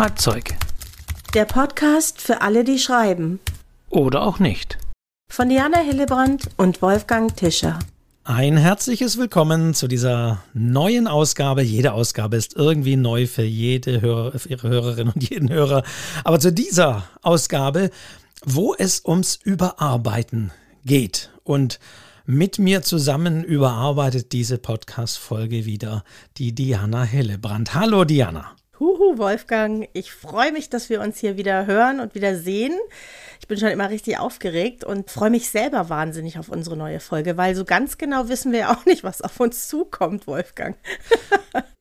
Schreibzeug. Der Podcast für alle, die schreiben. Oder auch nicht. Von Diana Hillebrand und Wolfgang Tischer. Ein herzliches Willkommen zu dieser neuen Ausgabe. Jede Ausgabe ist irgendwie neu für jede Hörer, für ihre Hörerin und jeden Hörer. Aber zu dieser Ausgabe, wo es ums Überarbeiten geht. Und mit mir zusammen überarbeitet diese Podcast-Folge wieder die Diana Hellebrand. Hallo Diana. Huhu, Wolfgang. Ich freue mich, dass wir uns hier wieder hören und wieder sehen. Ich bin schon immer richtig aufgeregt und freue mich selber wahnsinnig auf unsere neue Folge, weil so ganz genau wissen wir ja auch nicht, was auf uns zukommt, Wolfgang.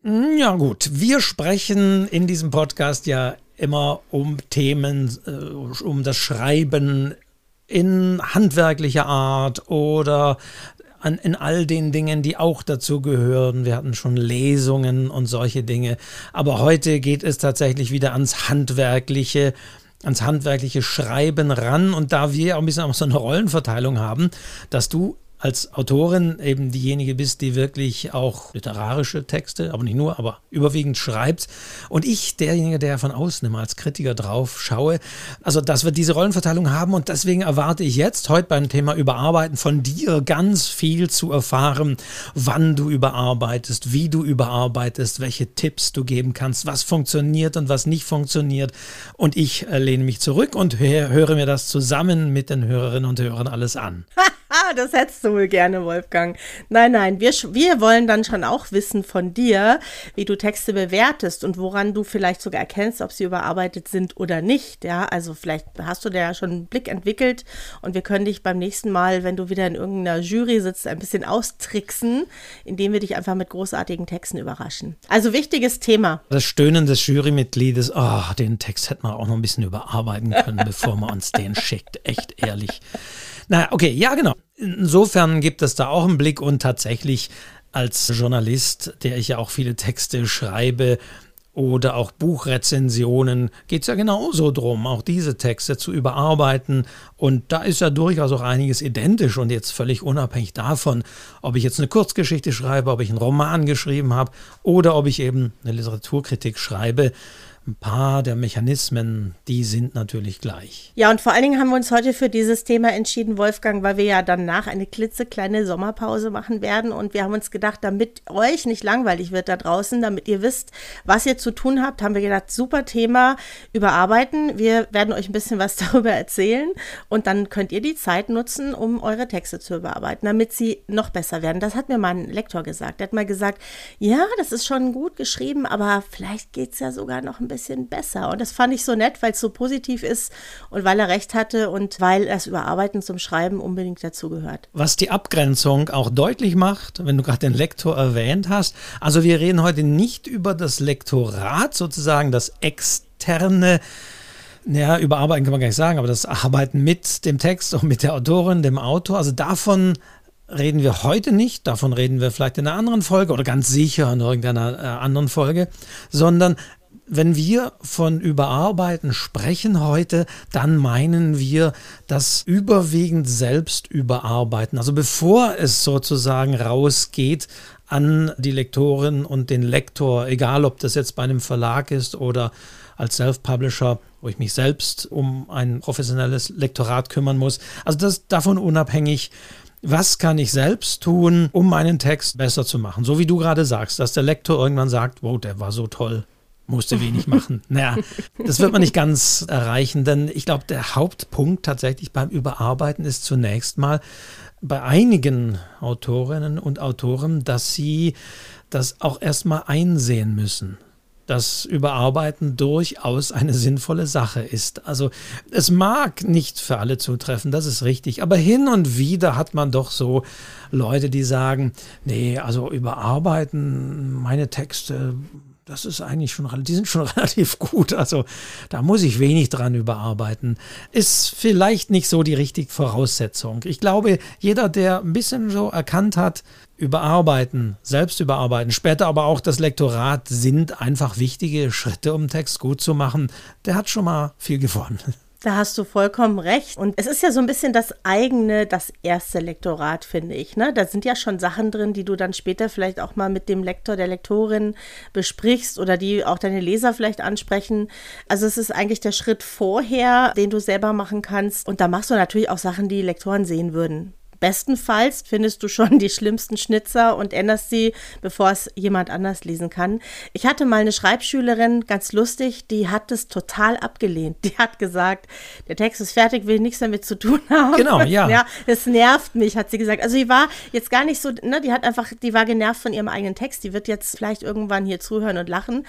Hm, ja gut, wir sprechen in diesem Podcast ja immer um Themen, äh, um das Schreiben in handwerklicher Art oder an, in all den Dingen, die auch dazu gehören. Wir hatten schon Lesungen und solche Dinge. Aber heute geht es tatsächlich wieder ans Handwerkliche, ans handwerkliche Schreiben ran. Und da wir auch ein bisschen auch so eine Rollenverteilung haben, dass du als Autorin eben diejenige bist, die wirklich auch literarische Texte, aber nicht nur, aber überwiegend schreibt. Und ich derjenige, der von außen immer als Kritiker drauf schaue. Also, dass wir diese Rollenverteilung haben und deswegen erwarte ich jetzt heute beim Thema Überarbeiten von dir ganz viel zu erfahren, wann du überarbeitest, wie du überarbeitest, welche Tipps du geben kannst, was funktioniert und was nicht funktioniert. Und ich äh, lehne mich zurück und höre mir das zusammen mit den Hörerinnen und Hörern alles an. das hättest du wohl gerne, Wolfgang. Nein, nein, wir, wir wollen dann schon auch wissen von dir, wie du Texte bewertest und woran du vielleicht sogar erkennst, ob sie überarbeitet sind oder nicht. Ja, also vielleicht hast du da ja schon einen Blick entwickelt und wir können dich beim nächsten Mal, wenn du wieder in irgendeiner Jury sitzt, ein bisschen austricksen, indem wir dich einfach mit großartigen Texten überraschen. Also wichtiges Thema. Das Stöhnen des Jurymitgliedes, oh, den Text hätten wir auch noch ein bisschen überarbeiten können, bevor man uns den schickt. Echt ehrlich. Na, okay, ja, genau. Insofern gibt es da auch einen Blick und tatsächlich als Journalist, der ich ja auch viele Texte schreibe, oder auch Buchrezensionen geht es ja genauso drum, auch diese Texte zu überarbeiten. Und da ist ja durchaus auch einiges identisch und jetzt völlig unabhängig davon, ob ich jetzt eine Kurzgeschichte schreibe, ob ich einen Roman geschrieben habe oder ob ich eben eine Literaturkritik schreibe ein paar der Mechanismen, die sind natürlich gleich. Ja, und vor allen Dingen haben wir uns heute für dieses Thema entschieden, Wolfgang, weil wir ja danach eine klitzekleine Sommerpause machen werden. Und wir haben uns gedacht, damit euch nicht langweilig wird da draußen, damit ihr wisst, was ihr zu tun habt, haben wir gedacht, super Thema, überarbeiten. Wir werden euch ein bisschen was darüber erzählen und dann könnt ihr die Zeit nutzen, um eure Texte zu überarbeiten, damit sie noch besser werden. Das hat mir mal ein Lektor gesagt. Der hat mal gesagt, ja, das ist schon gut geschrieben, aber vielleicht geht es ja sogar noch ein bisschen bisschen besser. Und das fand ich so nett, weil es so positiv ist und weil er recht hatte und weil das Überarbeiten zum Schreiben unbedingt dazugehört. Was die Abgrenzung auch deutlich macht, wenn du gerade den Lektor erwähnt hast. Also wir reden heute nicht über das Lektorat, sozusagen das externe ja, überarbeiten kann man gar nicht sagen, aber das Arbeiten mit dem Text und mit der Autorin, dem Autor, also davon reden wir heute nicht, davon reden wir vielleicht in einer anderen Folge oder ganz sicher in irgendeiner äh, anderen Folge, sondern wenn wir von Überarbeiten sprechen heute, dann meinen wir das überwiegend selbst überarbeiten. Also bevor es sozusagen rausgeht an die Lektorin und den Lektor, egal ob das jetzt bei einem Verlag ist oder als Self-Publisher, wo ich mich selbst um ein professionelles Lektorat kümmern muss. Also das davon unabhängig, was kann ich selbst tun, um meinen Text besser zu machen? So wie du gerade sagst, dass der Lektor irgendwann sagt, wow, der war so toll, musste wenig machen. Naja, das wird man nicht ganz erreichen, denn ich glaube, der Hauptpunkt tatsächlich beim Überarbeiten ist zunächst mal bei einigen Autorinnen und Autoren, dass sie das auch erstmal einsehen müssen dass Überarbeiten durchaus eine sinnvolle Sache ist. Also es mag nicht für alle zutreffen, das ist richtig, aber hin und wieder hat man doch so Leute, die sagen, nee, also überarbeiten meine Texte das ist eigentlich schon, die sind schon relativ gut. Also da muss ich wenig dran überarbeiten. Ist vielleicht nicht so die richtige Voraussetzung. Ich glaube, jeder, der ein bisschen so erkannt hat, überarbeiten, selbst überarbeiten, später aber auch das Lektorat sind einfach wichtige Schritte, um Text gut zu machen, der hat schon mal viel gewonnen. Da hast du vollkommen recht. Und es ist ja so ein bisschen das eigene, das erste Lektorat, finde ich. Ne? Da sind ja schon Sachen drin, die du dann später vielleicht auch mal mit dem Lektor, der Lektorin besprichst oder die auch deine Leser vielleicht ansprechen. Also es ist eigentlich der Schritt vorher, den du selber machen kannst. Und da machst du natürlich auch Sachen, die Lektoren sehen würden. Bestenfalls findest du schon die schlimmsten Schnitzer und änderst sie, bevor es jemand anders lesen kann. Ich hatte mal eine Schreibschülerin, ganz lustig, die hat es total abgelehnt. Die hat gesagt, der Text ist fertig, will nichts damit zu tun haben. Genau, ja. ja es nervt mich, hat sie gesagt. Also die war jetzt gar nicht so, ne, die hat einfach, die war genervt von ihrem eigenen Text. Die wird jetzt vielleicht irgendwann hier zuhören und lachen.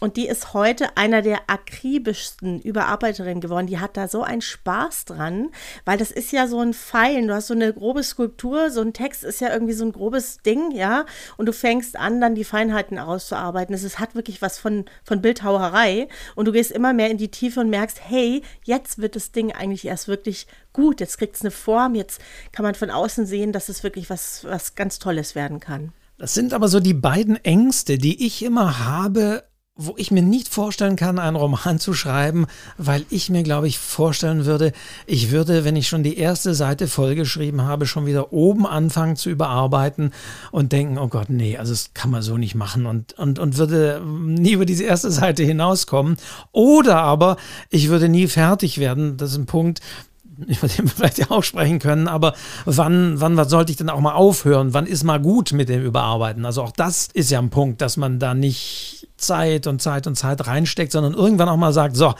Und die ist heute einer der akribischsten Überarbeiterinnen geworden. Die hat da so einen Spaß dran, weil das ist ja so ein Pfeilen. Du hast so eine grobe Skulptur, so ein Text ist ja irgendwie so ein grobes Ding, ja. Und du fängst an, dann die Feinheiten auszuarbeiten. Es hat wirklich was von, von Bildhauerei. Und du gehst immer mehr in die Tiefe und merkst, hey, jetzt wird das Ding eigentlich erst wirklich gut. Jetzt kriegt es eine Form. Jetzt kann man von außen sehen, dass es wirklich was, was ganz Tolles werden kann. Das sind aber so die beiden Ängste, die ich immer habe, wo ich mir nicht vorstellen kann, einen Roman zu schreiben, weil ich mir, glaube ich, vorstellen würde, ich würde, wenn ich schon die erste Seite vollgeschrieben habe, schon wieder oben anfangen zu überarbeiten und denken, oh Gott, nee, also das kann man so nicht machen und, und, und würde nie über diese erste Seite hinauskommen. Oder aber ich würde nie fertig werden. Das ist ein Punkt, über den wir vielleicht ja auch sprechen können, aber wann, wann sollte ich denn auch mal aufhören? Wann ist mal gut mit dem Überarbeiten? Also auch das ist ja ein Punkt, dass man da nicht Zeit und Zeit und Zeit reinsteckt, sondern irgendwann auch mal sagt, so,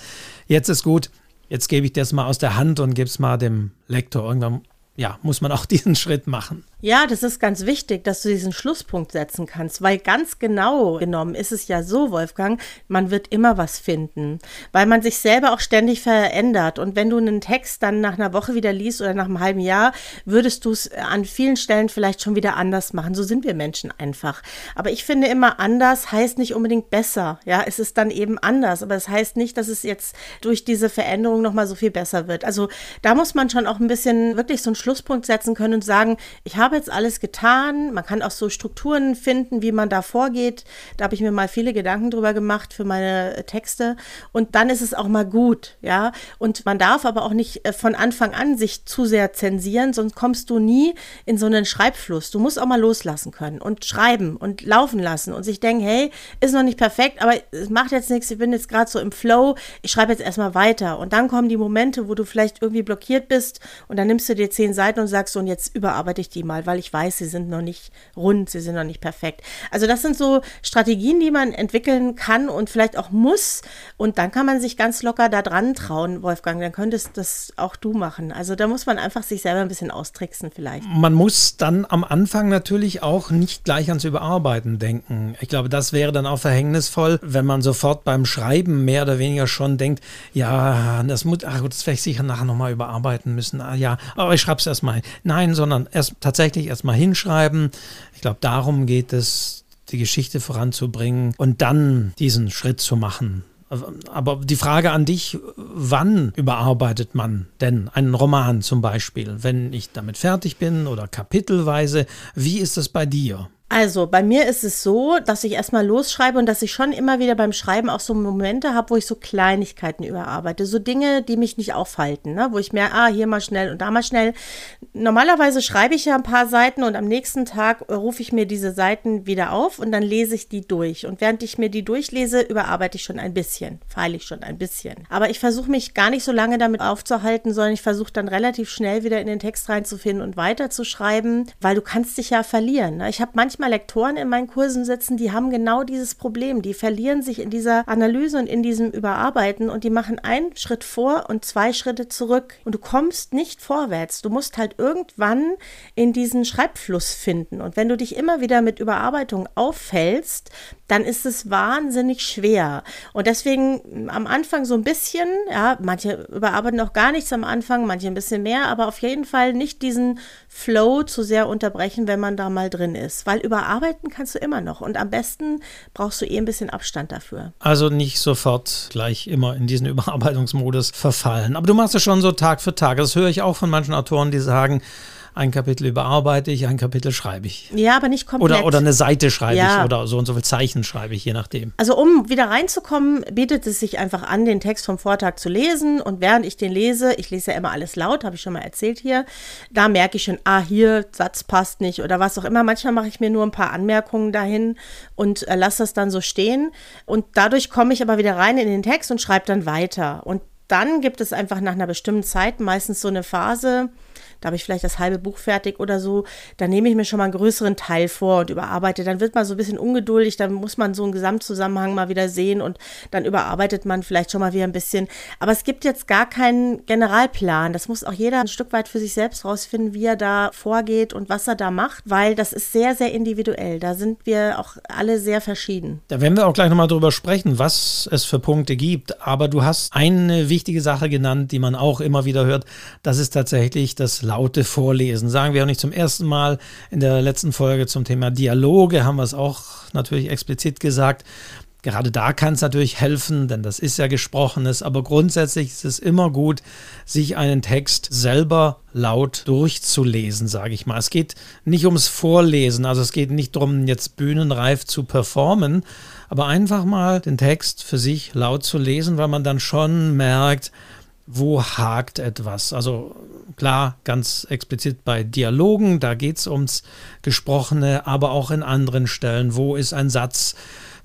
jetzt ist gut, jetzt gebe ich das mal aus der Hand und gebe es mal dem Lektor. Irgendwann ja, muss man auch diesen Schritt machen. Ja, das ist ganz wichtig, dass du diesen Schlusspunkt setzen kannst, weil ganz genau genommen ist es ja so, Wolfgang, man wird immer was finden, weil man sich selber auch ständig verändert. Und wenn du einen Text dann nach einer Woche wieder liest oder nach einem halben Jahr, würdest du es an vielen Stellen vielleicht schon wieder anders machen. So sind wir Menschen einfach. Aber ich finde immer anders heißt nicht unbedingt besser. Ja, es ist dann eben anders, aber es das heißt nicht, dass es jetzt durch diese Veränderung nochmal so viel besser wird. Also da muss man schon auch ein bisschen wirklich so einen Schlusspunkt setzen können und sagen, ich habe jetzt alles getan. Man kann auch so Strukturen finden, wie man da vorgeht. Da habe ich mir mal viele Gedanken drüber gemacht für meine Texte. Und dann ist es auch mal gut, ja. Und man darf aber auch nicht äh, von Anfang an sich zu sehr zensieren, sonst kommst du nie in so einen Schreibfluss. Du musst auch mal loslassen können und schreiben und laufen lassen und sich denken, hey, ist noch nicht perfekt, aber es macht jetzt nichts. Ich bin jetzt gerade so im Flow. Ich schreibe jetzt erstmal weiter. Und dann kommen die Momente, wo du vielleicht irgendwie blockiert bist und dann nimmst du dir zehn Seiten und sagst so, und jetzt überarbeite ich die mal weil ich weiß, sie sind noch nicht rund, sie sind noch nicht perfekt. Also das sind so Strategien, die man entwickeln kann und vielleicht auch muss. Und dann kann man sich ganz locker da dran trauen, Wolfgang. Dann könntest das auch du machen. Also da muss man einfach sich selber ein bisschen austricksen vielleicht. Man muss dann am Anfang natürlich auch nicht gleich ans Überarbeiten denken. Ich glaube, das wäre dann auch verhängnisvoll, wenn man sofort beim Schreiben mehr oder weniger schon denkt, ja, das muss, ach gut, das werde ich sicher nachher nochmal überarbeiten müssen. Ah, ja, aber ich schreibe es erstmal. Nein, sondern erst tatsächlich erstmal hinschreiben. Ich glaube, darum geht es, die Geschichte voranzubringen und dann diesen Schritt zu machen. Aber die Frage an dich, wann überarbeitet man denn einen Roman zum Beispiel? Wenn ich damit fertig bin oder kapitelweise, wie ist das bei dir? Also bei mir ist es so, dass ich erstmal losschreibe und dass ich schon immer wieder beim Schreiben auch so Momente habe, wo ich so Kleinigkeiten überarbeite. So Dinge, die mich nicht aufhalten, ne? wo ich merke, ah, hier mal schnell und da mal schnell. Normalerweise schreibe ich ja ein paar Seiten und am nächsten Tag rufe ich mir diese Seiten wieder auf und dann lese ich die durch. Und während ich mir die durchlese, überarbeite ich schon ein bisschen, feile ich schon ein bisschen. Aber ich versuche mich gar nicht so lange damit aufzuhalten, sondern ich versuche dann relativ schnell wieder in den Text reinzufinden und weiterzuschreiben, weil du kannst dich ja verlieren. Ne? Ich habe manchmal manchmal Lektoren in meinen Kursen sitzen, die haben genau dieses Problem. Die verlieren sich in dieser Analyse und in diesem Überarbeiten und die machen einen Schritt vor und zwei Schritte zurück. Und du kommst nicht vorwärts. Du musst halt irgendwann in diesen Schreibfluss finden. Und wenn du dich immer wieder mit Überarbeitung auffällst, dann ist es wahnsinnig schwer. Und deswegen am Anfang so ein bisschen, ja, manche überarbeiten auch gar nichts am Anfang, manche ein bisschen mehr, aber auf jeden Fall nicht diesen Flow zu sehr unterbrechen, wenn man da mal drin ist. Weil überarbeiten kannst du immer noch. Und am besten brauchst du eh ein bisschen Abstand dafür. Also nicht sofort gleich immer in diesen Überarbeitungsmodus verfallen. Aber du machst es schon so Tag für Tag. Das höre ich auch von manchen Autoren, die sagen, ein Kapitel überarbeite ich, ein Kapitel schreibe ich. Ja, aber nicht komplett. Oder, oder eine Seite schreibe Ja. ich oder so und so viel Zeichen schreibe ich, je nachdem. Also um wieder reinzukommen, bietet es sich einfach an, den Text vom Vortag zu lesen. Und während ich den lese, ich lese ja immer alles laut, habe ich schon mal erzählt hier, da merke ich schon, ah, hier, Satz passt nicht oder was auch immer. Manchmal mache ich mir nur ein paar Anmerkungen dahin und äh, lasse das dann so stehen. Und dadurch komme ich aber wieder rein in den Text und schreibe dann weiter. Und dann gibt es einfach nach einer bestimmten Zeit meistens so eine Phase, da habe ich vielleicht das halbe Buch fertig oder so, da nehme ich mir schon mal einen größeren Teil vor und überarbeite. Dann wird man so ein bisschen ungeduldig, dann muss man so einen Gesamtzusammenhang mal wieder sehen und dann überarbeitet man vielleicht schon mal wieder ein bisschen. Aber es gibt jetzt gar keinen Generalplan. Das muss auch jeder ein Stück weit für sich selbst rausfinden, wie er da vorgeht und was er da macht, weil das ist sehr, sehr individuell. Da sind wir auch alle sehr verschieden. Da werden wir auch gleich nochmal drüber sprechen, was es für Punkte gibt. Aber du hast eine wichtige Sache genannt, die man auch immer wieder hört. Das ist tatsächlich das laute Vorlesen. Sagen wir auch nicht zum ersten Mal. In der letzten Folge zum Thema Dialoge haben wir es auch natürlich explizit gesagt. Gerade da kann es natürlich helfen, denn das ist ja Gesprochenes, aber grundsätzlich ist es immer gut, sich einen Text selber laut durchzulesen, sage ich mal. Es geht nicht ums Vorlesen, also es geht nicht darum, jetzt bühnenreif zu performen, aber einfach mal den Text für sich laut zu lesen, weil man dann schon merkt, wo hakt etwas. Also klar, ganz explizit bei Dialogen, da geht es ums Gesprochene, aber auch in anderen Stellen, wo ist ein Satz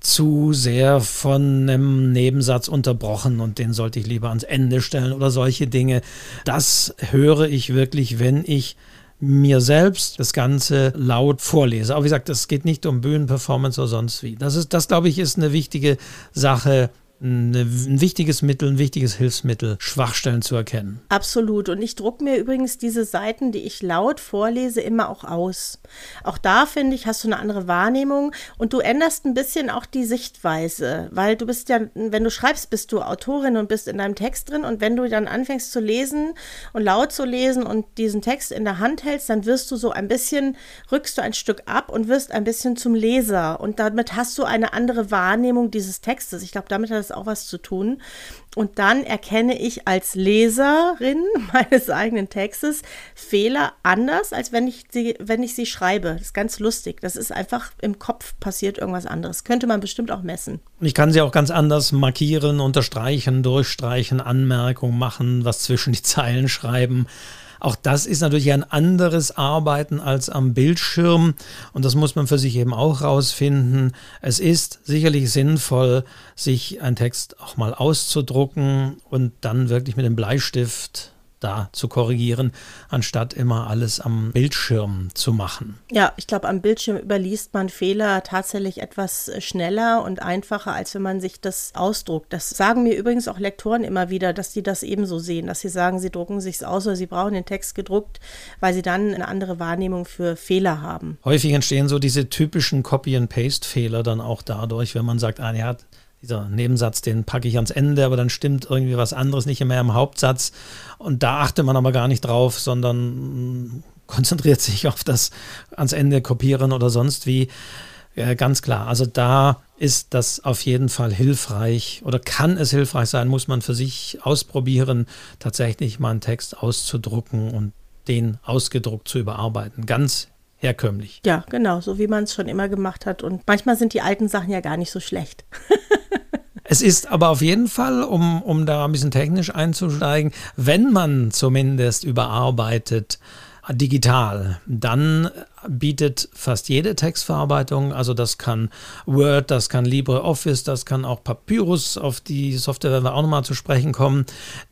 zu sehr von einem Nebensatz unterbrochen und den sollte ich lieber ans Ende stellen oder solche Dinge. Das höre ich wirklich, wenn ich mir selbst das Ganze laut vorlese. Aber wie gesagt, es geht nicht um Bühnenperformance oder sonst wie. Das ist, das glaube ich, ist eine wichtige Sache, ein wichtiges Mittel, ein wichtiges Hilfsmittel, Schwachstellen zu erkennen. Absolut. Und ich drucke mir übrigens diese Seiten, die ich laut vorlese, immer auch aus. Auch da, finde ich, hast du eine andere Wahrnehmung und du änderst ein bisschen auch die Sichtweise, weil du bist ja, wenn du schreibst, bist du Autorin und bist in deinem Text drin und wenn du dann anfängst zu lesen und laut zu lesen und diesen Text in der Hand hältst, dann wirst du so ein bisschen, rückst du ein Stück ab und wirst ein bisschen zum Leser und damit hast du eine andere Wahrnehmung dieses Textes. Ich glaube, damit hat es auch was zu tun. Und dann erkenne ich als Leserin meines eigenen Textes Fehler anders, als wenn ich sie, wenn ich sie schreibe. Das ist ganz lustig. Das ist einfach im Kopf passiert irgendwas anderes. Könnte man bestimmt auch messen. Ich kann sie auch ganz anders markieren, unterstreichen, durchstreichen, Anmerkungen machen, was zwischen die Zeilen schreiben. Auch das ist natürlich ein anderes Arbeiten als am Bildschirm und das muss man für sich eben auch rausfinden. Es ist sicherlich sinnvoll, sich einen Text auch mal auszudrucken und dann wirklich mit dem Bleistift da zu korrigieren, anstatt immer alles am Bildschirm zu machen. Ja, ich glaube, am Bildschirm überliest man Fehler tatsächlich etwas schneller und einfacher, als wenn man sich das ausdruckt. Das sagen mir übrigens auch Lektoren immer wieder, dass die das ebenso sehen, dass sie sagen, sie drucken sich's aus oder sie brauchen den Text gedruckt, weil sie dann eine andere Wahrnehmung für Fehler haben. Häufig entstehen so diese typischen Copy-and-Paste-Fehler dann auch dadurch, wenn man sagt, ah, ja, dieser Nebensatz, den packe ich ans Ende, aber dann stimmt irgendwie was anderes nicht mehr im Hauptsatz. Und da achtet man aber gar nicht drauf, sondern mm, konzentriert sich auf das ans Ende kopieren oder sonst wie. Ja, ganz klar. Also da ist das auf jeden Fall hilfreich oder kann es hilfreich sein, muss man für sich ausprobieren, tatsächlich mal einen Text auszudrucken und den ausgedruckt zu überarbeiten. Ganz herkömmlich. Ja, genau, so wie man es schon immer gemacht hat. Und manchmal sind die alten Sachen ja gar nicht so schlecht. Es ist aber auf jeden Fall, um, um da ein bisschen technisch einzusteigen, wenn man zumindest überarbeitet, digital, dann bietet fast jede Textverarbeitung, also das kann Word, das kann LibreOffice, das kann auch Papyrus, auf die Software werden wir auch nochmal zu sprechen kommen,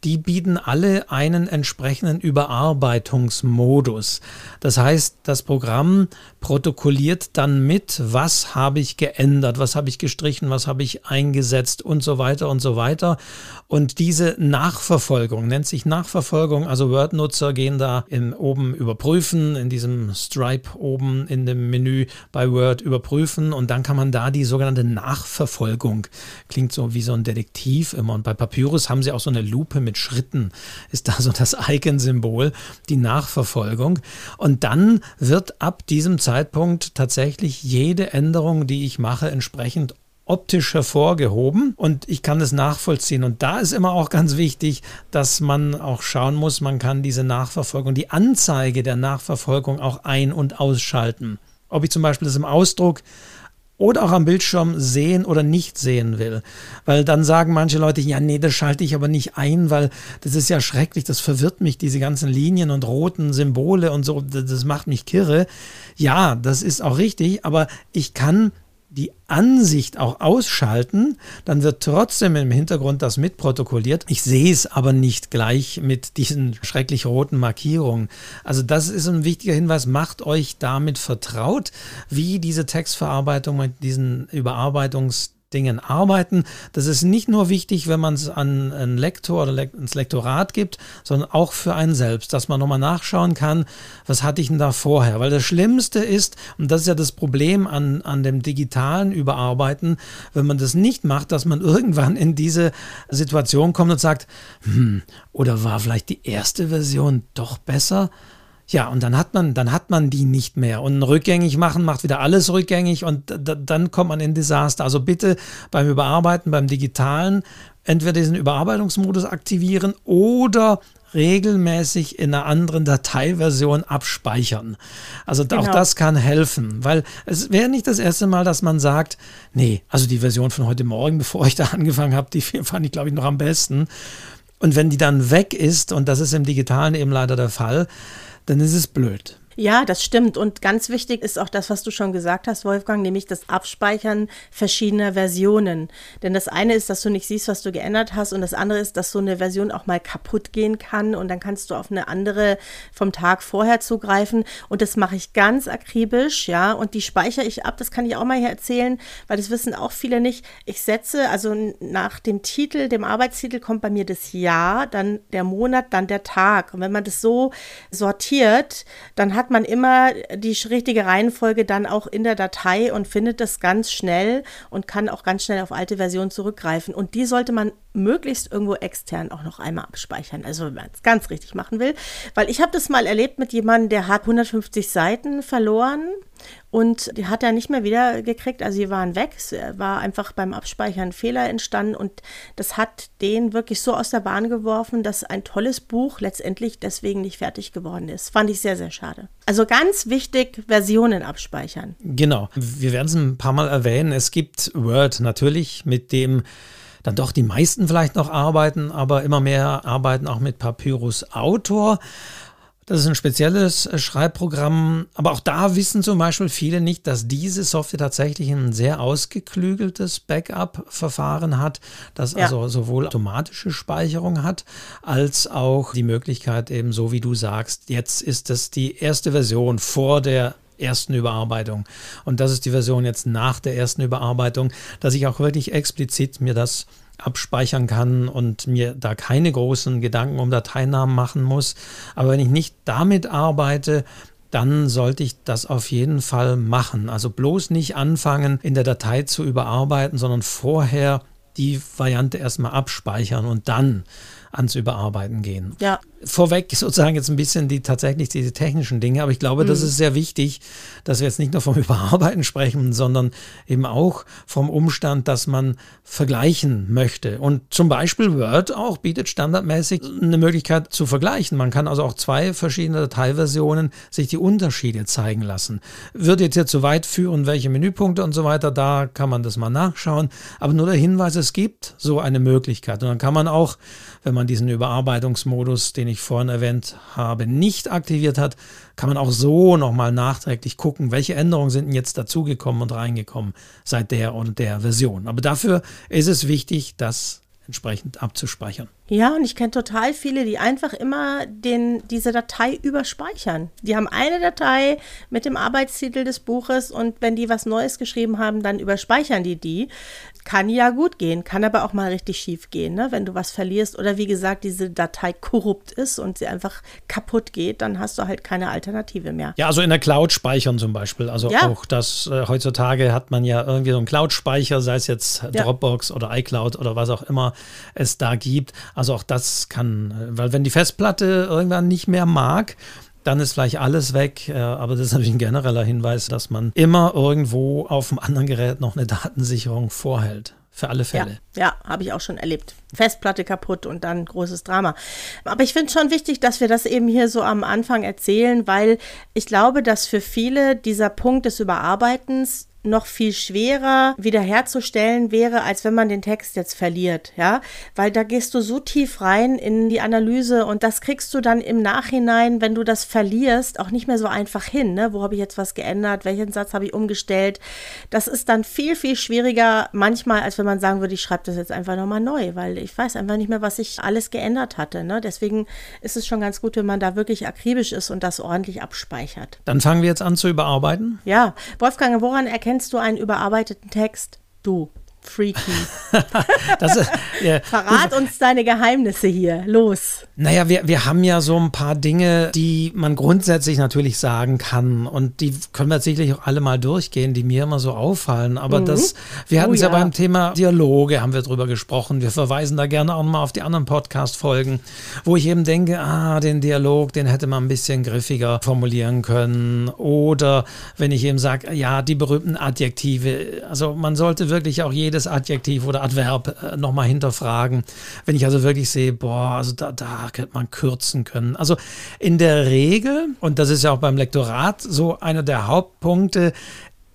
die bieten alle einen entsprechenden Überarbeitungsmodus. Das heißt, das Programm protokolliert dann mit, was habe ich geändert, was habe ich gestrichen, was habe ich eingesetzt und so weiter und so weiter. Und diese Nachverfolgung nennt sich Nachverfolgung, also Word-Nutzer gehen da in, oben überprüfen, in diesem Stripe oben in dem Menü bei Word überprüfen und dann kann man da die sogenannte Nachverfolgung, klingt so wie so ein Detektiv immer. Und bei Papyrus haben sie auch so eine Lupe mit Schritten, ist da so das Icon-Symbol, die Nachverfolgung. Und dann wird ab diesem Zeitpunkt tatsächlich jede Änderung, die ich mache, entsprechend optisch hervorgehoben und ich kann das nachvollziehen. Und da ist immer auch ganz wichtig, dass man auch schauen muss, man kann diese Nachverfolgung, die Anzeige der Nachverfolgung auch ein- und ausschalten. Ob ich zum Beispiel das im Ausdruck oder auch am Bildschirm sehen oder nicht sehen will. Weil dann sagen manche Leute, ja, nee, das schalte ich aber nicht ein, weil das ist ja schrecklich, das verwirrt mich, diese ganzen Linien und roten Symbole und so, das macht mich kirre. Ja, das ist auch richtig, aber ich kann die Ansicht auch ausschalten, dann wird trotzdem im Hintergrund das mitprotokolliert. Ich sehe es aber nicht gleich mit diesen schrecklich roten Markierungen. Also das ist ein wichtiger Hinweis. Macht euch damit vertraut, wie diese Textverarbeitung mit diesen Überarbeitungs Dingen arbeiten. Das ist nicht nur wichtig, wenn man es an einen Lektor oder ins Lektorat gibt, sondern auch für einen selbst, dass man nochmal nachschauen kann, was hatte ich denn da vorher. Weil das Schlimmste ist, und das ist ja das Problem an, an dem digitalen Überarbeiten, wenn man das nicht macht, dass man irgendwann in diese Situation kommt und sagt, hm, oder war vielleicht die erste Version doch besser? Ja, und dann hat man, dann hat man die nicht mehr. Und rückgängig machen macht wieder alles rückgängig und dann kommt man in Desaster. Also bitte beim Überarbeiten, beim Digitalen, entweder diesen Überarbeitungsmodus aktivieren oder regelmäßig in einer anderen Dateiversion abspeichern. Also genau. auch das kann helfen, weil es wäre nicht das erste Mal, dass man sagt, nee, also die Version von heute Morgen, bevor ich da angefangen habe, die fand ich glaube ich noch am besten. Und wenn die dann weg ist, und das ist im digitalen eben leider der Fall, dann ist es blöd. Ja, das stimmt. Und ganz wichtig ist auch das, was du schon gesagt hast, Wolfgang, nämlich das Abspeichern verschiedener Versionen. Denn das eine ist, dass du nicht siehst, was du geändert hast. Und das andere ist, dass so eine Version auch mal kaputt gehen kann. Und dann kannst du auf eine andere vom Tag vorher zugreifen. Und das mache ich ganz akribisch, ja. Und die speichere ich ab. Das kann ich auch mal hier erzählen, weil das wissen auch viele nicht. Ich setze, also nach dem Titel, dem Arbeitstitel kommt bei mir das Jahr, dann der Monat, dann der Tag. Und wenn man das so sortiert, dann hat man immer die richtige Reihenfolge dann auch in der Datei und findet das ganz schnell und kann auch ganz schnell auf alte Versionen zurückgreifen. Und die sollte man möglichst irgendwo extern auch noch einmal abspeichern. Also wenn man es ganz richtig machen will. Weil ich habe das mal erlebt mit jemandem, der hat 150 Seiten verloren und die hat er nicht mehr wieder gekriegt. Also sie waren weg. Es war einfach beim Abspeichern ein Fehler entstanden und das hat den wirklich so aus der Bahn geworfen, dass ein tolles Buch letztendlich deswegen nicht fertig geworden ist. Fand ich sehr, sehr schade. Also ganz wichtig, Versionen abspeichern. Genau. Wir werden es ein paar Mal erwähnen. Es gibt Word natürlich, mit dem dann doch die meisten vielleicht noch arbeiten, aber immer mehr arbeiten auch mit Papyrus Autor. Das ist ein spezielles äh, Schreibprogramm, aber auch da wissen zum Beispiel viele nicht, dass diese Software tatsächlich ein sehr ausgeklügeltes Backup-Verfahren hat, das ja. also sowohl automatische Speicherung hat, als auch die Möglichkeit eben so wie du sagst, jetzt ist es die erste Version vor der ersten Überarbeitung. Und das ist die Version jetzt nach der ersten Überarbeitung, dass ich auch wirklich explizit mir das abspeichern kann und mir da keine großen Gedanken um Dateinamen machen muss. Aber wenn ich nicht damit arbeite, dann sollte ich das auf jeden Fall machen. Also bloß nicht anfangen, in der Datei zu überarbeiten, sondern vorher die Variante erstmal abspeichern und dann ans Überarbeiten gehen. Ja. Vorweg sozusagen jetzt ein bisschen die tatsächlich diese technischen Dinge, aber ich glaube, mhm. das ist sehr wichtig, dass wir jetzt nicht nur vom Überarbeiten sprechen, sondern eben auch vom Umstand, dass man vergleichen möchte. Und zum Beispiel Word auch bietet standardmäßig eine Möglichkeit zu vergleichen. Man kann also auch zwei verschiedene Dateiversionen sich die Unterschiede zeigen lassen. Wird jetzt hier zu weit führen, welche Menüpunkte und so weiter, da kann man das mal nachschauen. Aber nur der Hinweis, es gibt so eine Möglichkeit. Und dann kann man auch, wenn man diesen Überarbeitungsmodus, den ich vorhin erwähnt habe, nicht aktiviert hat, kann man auch so nochmal nachträglich gucken, welche Änderungen sind denn jetzt dazugekommen und reingekommen seit der und der Version. Aber dafür ist es wichtig, das entsprechend abzuspeichern. Ja, und ich kenne total viele, die einfach immer den, diese Datei überspeichern. Die haben eine Datei mit dem Arbeitstitel des Buches und wenn die was Neues geschrieben haben, dann überspeichern die die. Kann ja gut gehen, kann aber auch mal richtig schief gehen, ne? wenn du was verlierst oder wie gesagt, diese Datei korrupt ist und sie einfach kaputt geht, dann hast du halt keine Alternative mehr. Ja, also in der Cloud speichern zum Beispiel. Also ja. auch das, äh, heutzutage hat man ja irgendwie so einen Cloud-Speicher, sei es jetzt ja. Dropbox oder iCloud oder was auch immer es da gibt. Also auch das kann, äh, weil wenn die Festplatte irgendwann nicht mehr mag, dann ist vielleicht alles weg. Äh, aber das ist natürlich ein genereller Hinweis, dass man immer irgendwo auf dem anderen Gerät noch eine Datensicherung vorhält. Für alle Fälle. Ja, ja habe ich auch schon erlebt. Festplatte kaputt und dann großes Drama. Aber ich finde es schon wichtig, dass wir das eben hier so am Anfang erzählen, weil ich glaube, dass für viele dieser Punkt des Überarbeitens noch viel schwerer wiederherzustellen wäre, als wenn man den Text jetzt verliert, ja, weil da gehst du so tief rein in die Analyse und das kriegst du dann im Nachhinein, wenn du das verlierst, auch nicht mehr so einfach hin, ne? Wo habe ich jetzt was geändert? Welchen Satz habe ich umgestellt? Das ist dann viel, viel schwieriger manchmal, als wenn man sagen würde, ich schreibe das jetzt einfach nochmal neu, weil ich weiß einfach nicht mehr, was ich alles geändert hatte, ne? Deswegen ist es schon ganz gut, wenn man da wirklich akribisch ist und das ordentlich abspeichert. Dann fangen wir jetzt an zu überarbeiten. Ja, Wolfgang, woran erkennt kennst du einen überarbeiteten Text? Du. Freaky. das ist, ja, Verrat uns deine Geheimnisse hier. Los. Naja, wir, wir haben ja so ein paar Dinge, die man grundsätzlich natürlich sagen kann. Und die können wir sicherlich auch alle mal durchgehen, die mir immer so auffallen. Aber mhm. das, wir hatten es oh, ja. ja. beim Thema Dialoge, haben wir drüber gesprochen. Wir verweisen da gerne auch mal auf die anderen Podcast-Folgen, wo ich eben denke, ah, den Dialog, den hätte man ein bisschen griffiger formulieren können. Oder wenn ich eben sage, ja, die berühmten Adjektive. Also man sollte wirklich auch jeden jedes Adjektiv oder Adverb äh, nochmal hinterfragen. Wenn ich also wirklich sehe, boah, also da, da könnte man kürzen können. Also in der Regel, und das ist ja auch beim Lektorat so einer der Hauptpunkte,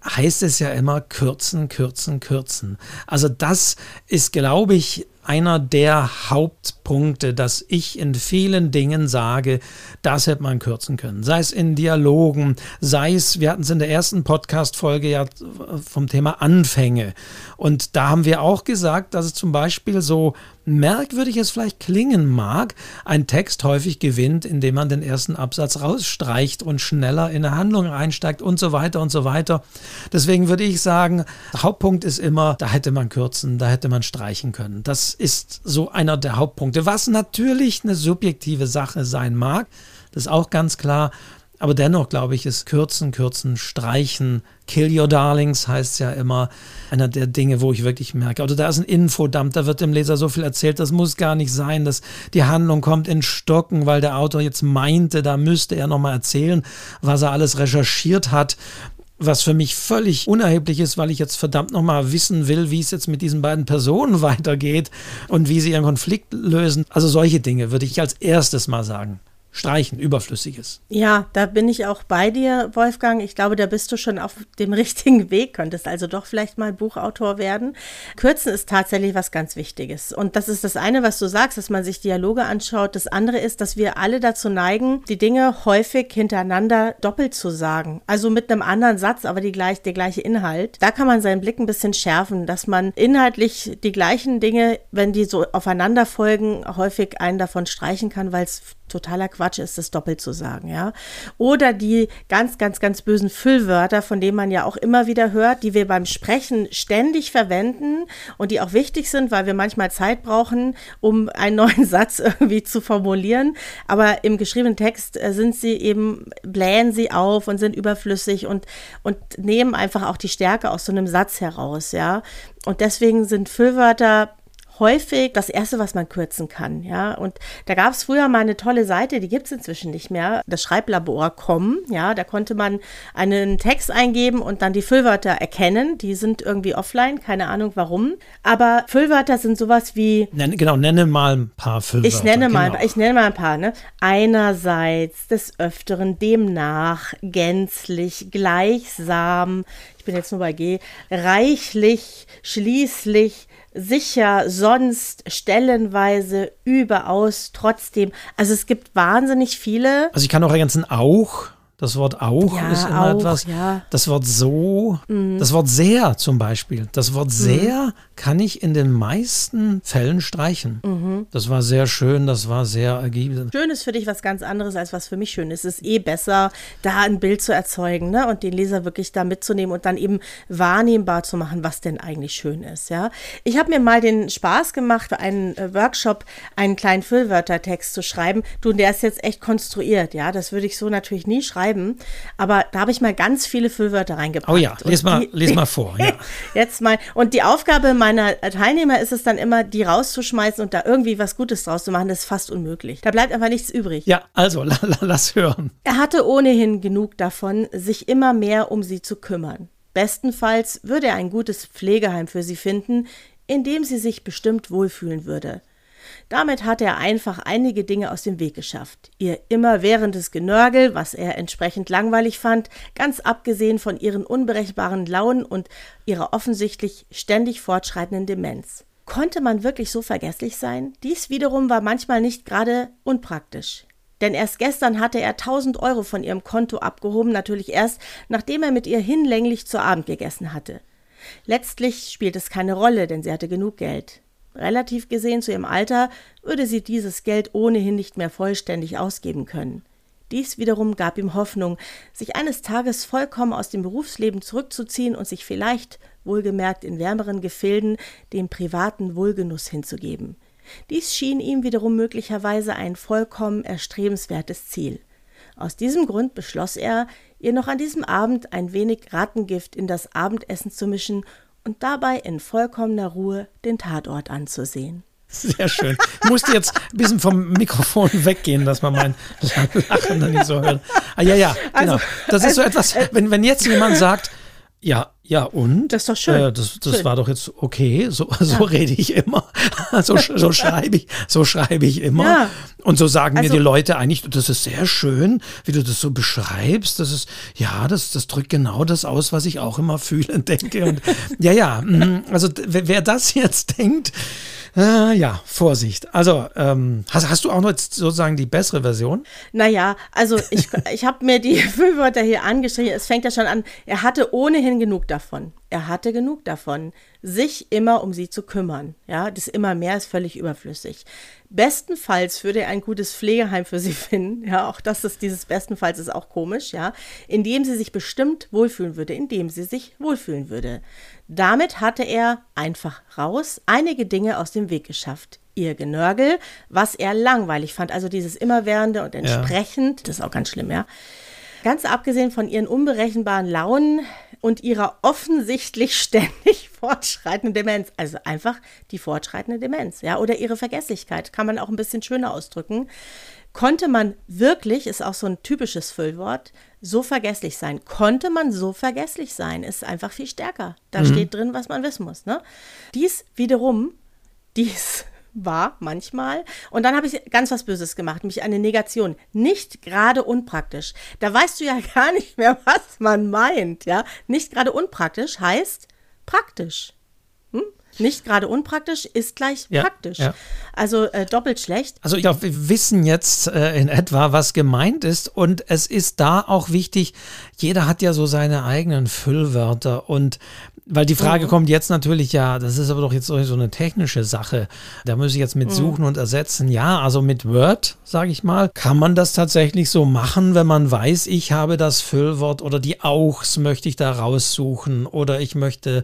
heißt es ja immer kürzen, kürzen, kürzen. Also das ist, glaube ich, einer der Hauptpunkte, dass ich in vielen Dingen sage, das hätte man kürzen können. Sei es in Dialogen, sei es, wir hatten es in der ersten Podcast-Folge ja vom Thema Anfänge. Und da haben wir auch gesagt, dass es zum Beispiel so merkwürdig es vielleicht klingen mag, ein Text häufig gewinnt, indem man den ersten Absatz rausstreicht und schneller in eine Handlung einsteigt und so weiter und so weiter. Deswegen würde ich sagen, Hauptpunkt ist immer, da hätte man kürzen, da hätte man streichen können. Das ist so einer der Hauptpunkte, was natürlich eine subjektive Sache sein mag. Das ist auch ganz klar. Aber dennoch glaube ich, ist Kürzen, Kürzen, Streichen, Kill Your Darlings heißt ja immer einer der Dinge, wo ich wirklich merke, oder da ist ein Infodump, da wird dem Leser so viel erzählt, das muss gar nicht sein, dass die Handlung kommt in Stocken, weil der Autor jetzt meinte, da müsste er nochmal erzählen, was er alles recherchiert hat. Was für mich völlig unerheblich ist, weil ich jetzt verdammt nochmal wissen will, wie es jetzt mit diesen beiden Personen weitergeht und wie sie ihren Konflikt lösen. Also solche Dinge würde ich als erstes mal sagen streichen, überflüssiges. Ja, da bin ich auch bei dir, Wolfgang. Ich glaube, da bist du schon auf dem richtigen Weg, könntest also doch vielleicht mal Buchautor werden. Kürzen ist tatsächlich was ganz Wichtiges. Und das ist das eine, was du sagst, dass man sich Dialoge anschaut. Das andere ist, dass wir alle dazu neigen, die Dinge häufig hintereinander doppelt zu sagen. Also mit einem anderen Satz, aber die gleich, der gleiche Inhalt. Da kann man seinen Blick ein bisschen schärfen, dass man inhaltlich die gleichen Dinge, wenn die so aufeinander folgen, häufig einen davon streichen kann, weil es totaler Quatsch ist, das doppelt zu sagen, ja. Oder die ganz, ganz, ganz bösen Füllwörter, von denen man ja auch immer wieder hört, die wir beim Sprechen ständig verwenden und die auch wichtig sind, weil wir manchmal Zeit brauchen, um einen neuen Satz irgendwie zu formulieren. Aber im geschriebenen Text äh, sind sie eben, blähen sie auf und sind überflüssig und, und nehmen einfach auch die Stärke aus so einem Satz heraus, ja. Und deswegen sind Füllwörter häufig das Erste, was man kürzen kann. Ja, und da gab es früher mal eine tolle Seite, die gibt es inzwischen nicht mehr, das Schreiblabor.com. Ja, da konnte man einen Text eingeben und dann die Füllwörter erkennen. Die sind irgendwie offline, keine Ahnung warum. Aber Füllwörter sind sowas wie. Nenne, genau, nenne mal ein paar Füllwörter. Ich nenne mal, genau. ich nenne mal ein paar. Ne? Einerseits, des Öfteren, demnach, gänzlich, gleichsam. Ich bin jetzt nur bei G. Reichlich, schließlich, sicher, sonst, stellenweise, überaus, trotzdem. Also es gibt wahnsinnig viele. Also ich kann auch ergänzen, auch. Das Wort auch ja, ist immer auch, etwas. Ja. Das Wort so, mhm. das Wort sehr zum Beispiel. Das Wort mhm. sehr mhm. Kann ich in den meisten Fällen streichen. Mhm. Das war sehr schön, das war sehr ergiebig. Schön ist für dich was ganz anderes, als was für mich schön ist. Es ist eh besser, da ein Bild zu erzeugen ne? und den Leser wirklich da mitzunehmen und dann eben wahrnehmbar zu machen, was denn eigentlich schön ist. Ja? Ich habe mir mal den Spaß gemacht, für einen äh, Workshop einen kleinen Füllwörtertext zu schreiben. Du, der ist jetzt echt konstruiert. Ja, das würde ich so natürlich nie schreiben. Aber da habe ich mal ganz viele Füllwörter reingepackt. Oh ja, les mal, die, les mal vor. Ja. Jetzt mal. Und die Aufgabe meiner Teilnehmer ist es dann immer, die rauszuschmeißen und da irgendwie was Gutes draus zu machen. Das ist fast unmöglich. Da bleibt einfach nichts übrig. Ja, also la, la, lass hören. Er hatte ohnehin genug davon, sich immer mehr um sie zu kümmern. Bestenfalls würde er ein gutes Pflegeheim für sie finden, in dem sie sich bestimmt wohlfühlen würde. Damit hatte er einfach einige Dinge aus dem Weg geschafft. Ihr immerwährendes Genörgel, was er entsprechend langweilig fand, ganz abgesehen von ihren unberechenbaren Launen und ihrer offensichtlich ständig fortschreitenden Demenz. Konnte man wirklich so vergesslich sein? Dies wiederum war manchmal nicht gerade unpraktisch. Denn erst gestern hatte er 1000 Euro von ihrem Konto abgehoben, natürlich erst, nachdem er mit ihr hinlänglich zu Abend gegessen hatte. Letztlich spielt es keine Rolle, denn sie hatte genug Geld. Relativ gesehen zu ihrem Alter würde sie dieses Geld ohnehin nicht mehr vollständig ausgeben können. Dies wiederum gab ihm Hoffnung, sich eines Tages vollkommen aus dem Berufsleben zurückzuziehen und sich vielleicht, wohlgemerkt in wärmeren Gefilden, dem privaten Wohlgenuss hinzugeben. Dies schien ihm wiederum möglicherweise ein vollkommen erstrebenswertes Ziel. Aus diesem Grund beschloss er, ihr noch an diesem Abend ein wenig Rattengift in das Abendessen zu mischen und dabei in vollkommener Ruhe den Tatort anzusehen. Sehr schön. Ich musste jetzt ein bisschen vom Mikrofon weggehen, dass man mein Lachen dann nicht so hört. Ah, ja, ja, genau. Also, das ist so etwas, wenn, wenn jetzt jemand sagt, ja, ja, und? Das ist doch schön. Äh, das das schön. war doch jetzt okay. So, so ja. rede ich immer. so, so schreibe ich, so schreibe ich immer. Ja. Und so sagen also, mir die Leute eigentlich, das ist sehr schön, wie du das so beschreibst. Das ist, ja, das, das drückt genau das aus, was ich auch immer fühle und denke. Und ja, ja, mhm. also wer das jetzt denkt, äh, ja, Vorsicht. Also, ähm, hast, hast du auch noch sozusagen die bessere Version? Naja, also ich, ich habe mir die Füllwörter hier angeschrieben. Es fängt ja schon an. Er hatte ohnehin genug davon. Er hatte genug davon, sich immer um sie zu kümmern. Ja, das immer mehr ist völlig überflüssig. Bestenfalls würde er ein gutes Pflegeheim für sie finden. Ja, auch das ist dieses bestenfalls ist auch komisch, ja, in dem sie sich bestimmt wohlfühlen würde, in dem sie sich wohlfühlen würde. Damit hatte er einfach raus einige Dinge aus dem Weg geschafft. Ihr Genörgel, was er langweilig fand, also dieses immerwährende und entsprechend, ja. das ist auch ganz schlimm, ja. Ganz abgesehen von ihren unberechenbaren Launen und ihrer offensichtlich ständig fortschreitenden Demenz, also einfach die fortschreitende Demenz, ja, oder ihre Vergesslichkeit, kann man auch ein bisschen schöner ausdrücken, konnte man wirklich, ist auch so ein typisches Füllwort, so vergesslich sein. Konnte man so vergesslich sein, ist einfach viel stärker. Da mhm. steht drin, was man wissen muss. Ne? Dies wiederum, dies war manchmal. Und dann habe ich ganz was Böses gemacht, nämlich eine Negation. Nicht gerade unpraktisch. Da weißt du ja gar nicht mehr, was man meint. Ja, nicht gerade unpraktisch heißt praktisch. Nicht gerade unpraktisch ist gleich ja, praktisch. Ja. Also äh, doppelt schlecht. Also ja, wir wissen jetzt äh, in etwa, was gemeint ist. Und es ist da auch wichtig, jeder hat ja so seine eigenen Füllwörter. Und weil die Frage mhm. kommt jetzt natürlich, ja, das ist aber doch jetzt so eine technische Sache. Da muss ich jetzt mit mhm. suchen und ersetzen. Ja, also mit Word, sage ich mal, kann man das tatsächlich so machen, wenn man weiß, ich habe das Füllwort oder die Auchs möchte ich da raussuchen oder ich möchte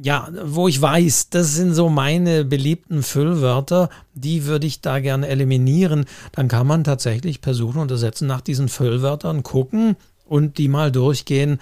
ja, wo ich weiß, das sind so meine beliebten Füllwörter, die würde ich da gerne eliminieren, dann kann man tatsächlich per Suchen und Ersetzen nach diesen Füllwörtern gucken und die mal durchgehen.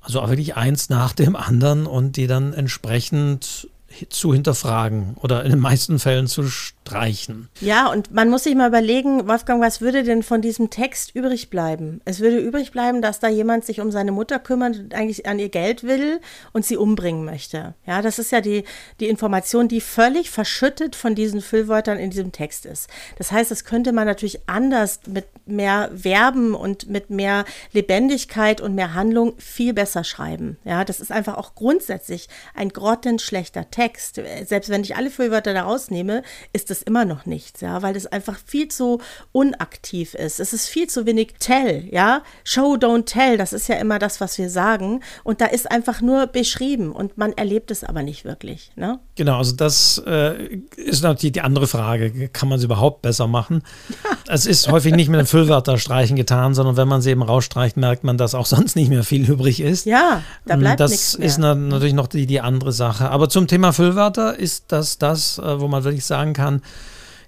Also wirklich eins nach dem anderen und die dann entsprechend zu hinterfragen oder in den meisten Fällen zu streichen. Ja, und man muss sich mal überlegen, Wolfgang, was würde denn von diesem Text übrig bleiben? Es würde übrig bleiben, dass da jemand sich um seine Mutter kümmert und eigentlich an ihr Geld will und sie umbringen möchte. Ja, das ist ja die, die Information, die völlig verschüttet von diesen Füllwörtern in diesem Text ist. Das heißt, das könnte man natürlich anders mit mehr Verben und mit mehr Lebendigkeit und mehr Handlung viel besser schreiben. Ja, das ist einfach auch grundsätzlich ein grottenschlechter Text. Selbst wenn ich alle Füllwörter da rausnehme, ist es immer noch nichts, ja, weil es einfach viel zu unaktiv ist. Es ist viel zu wenig tell, ja. Show, don't tell, das ist ja immer das, was wir sagen. Und da ist einfach nur beschrieben und man erlebt es aber nicht wirklich, ne? Genau, also das äh, ist natürlich die andere Frage. Kann man es überhaupt besser machen? Ja. Es ist häufig nicht mit dem Füllwörterstreichen getan, sondern wenn man sie eben rausstreicht, merkt man, dass auch sonst nicht mehr viel übrig ist. Ja, da bleibt Das nichts mehr. ist natürlich noch die, die andere Sache. Aber zum Thema Füllwörter ist das das, äh, wo man wirklich sagen kann,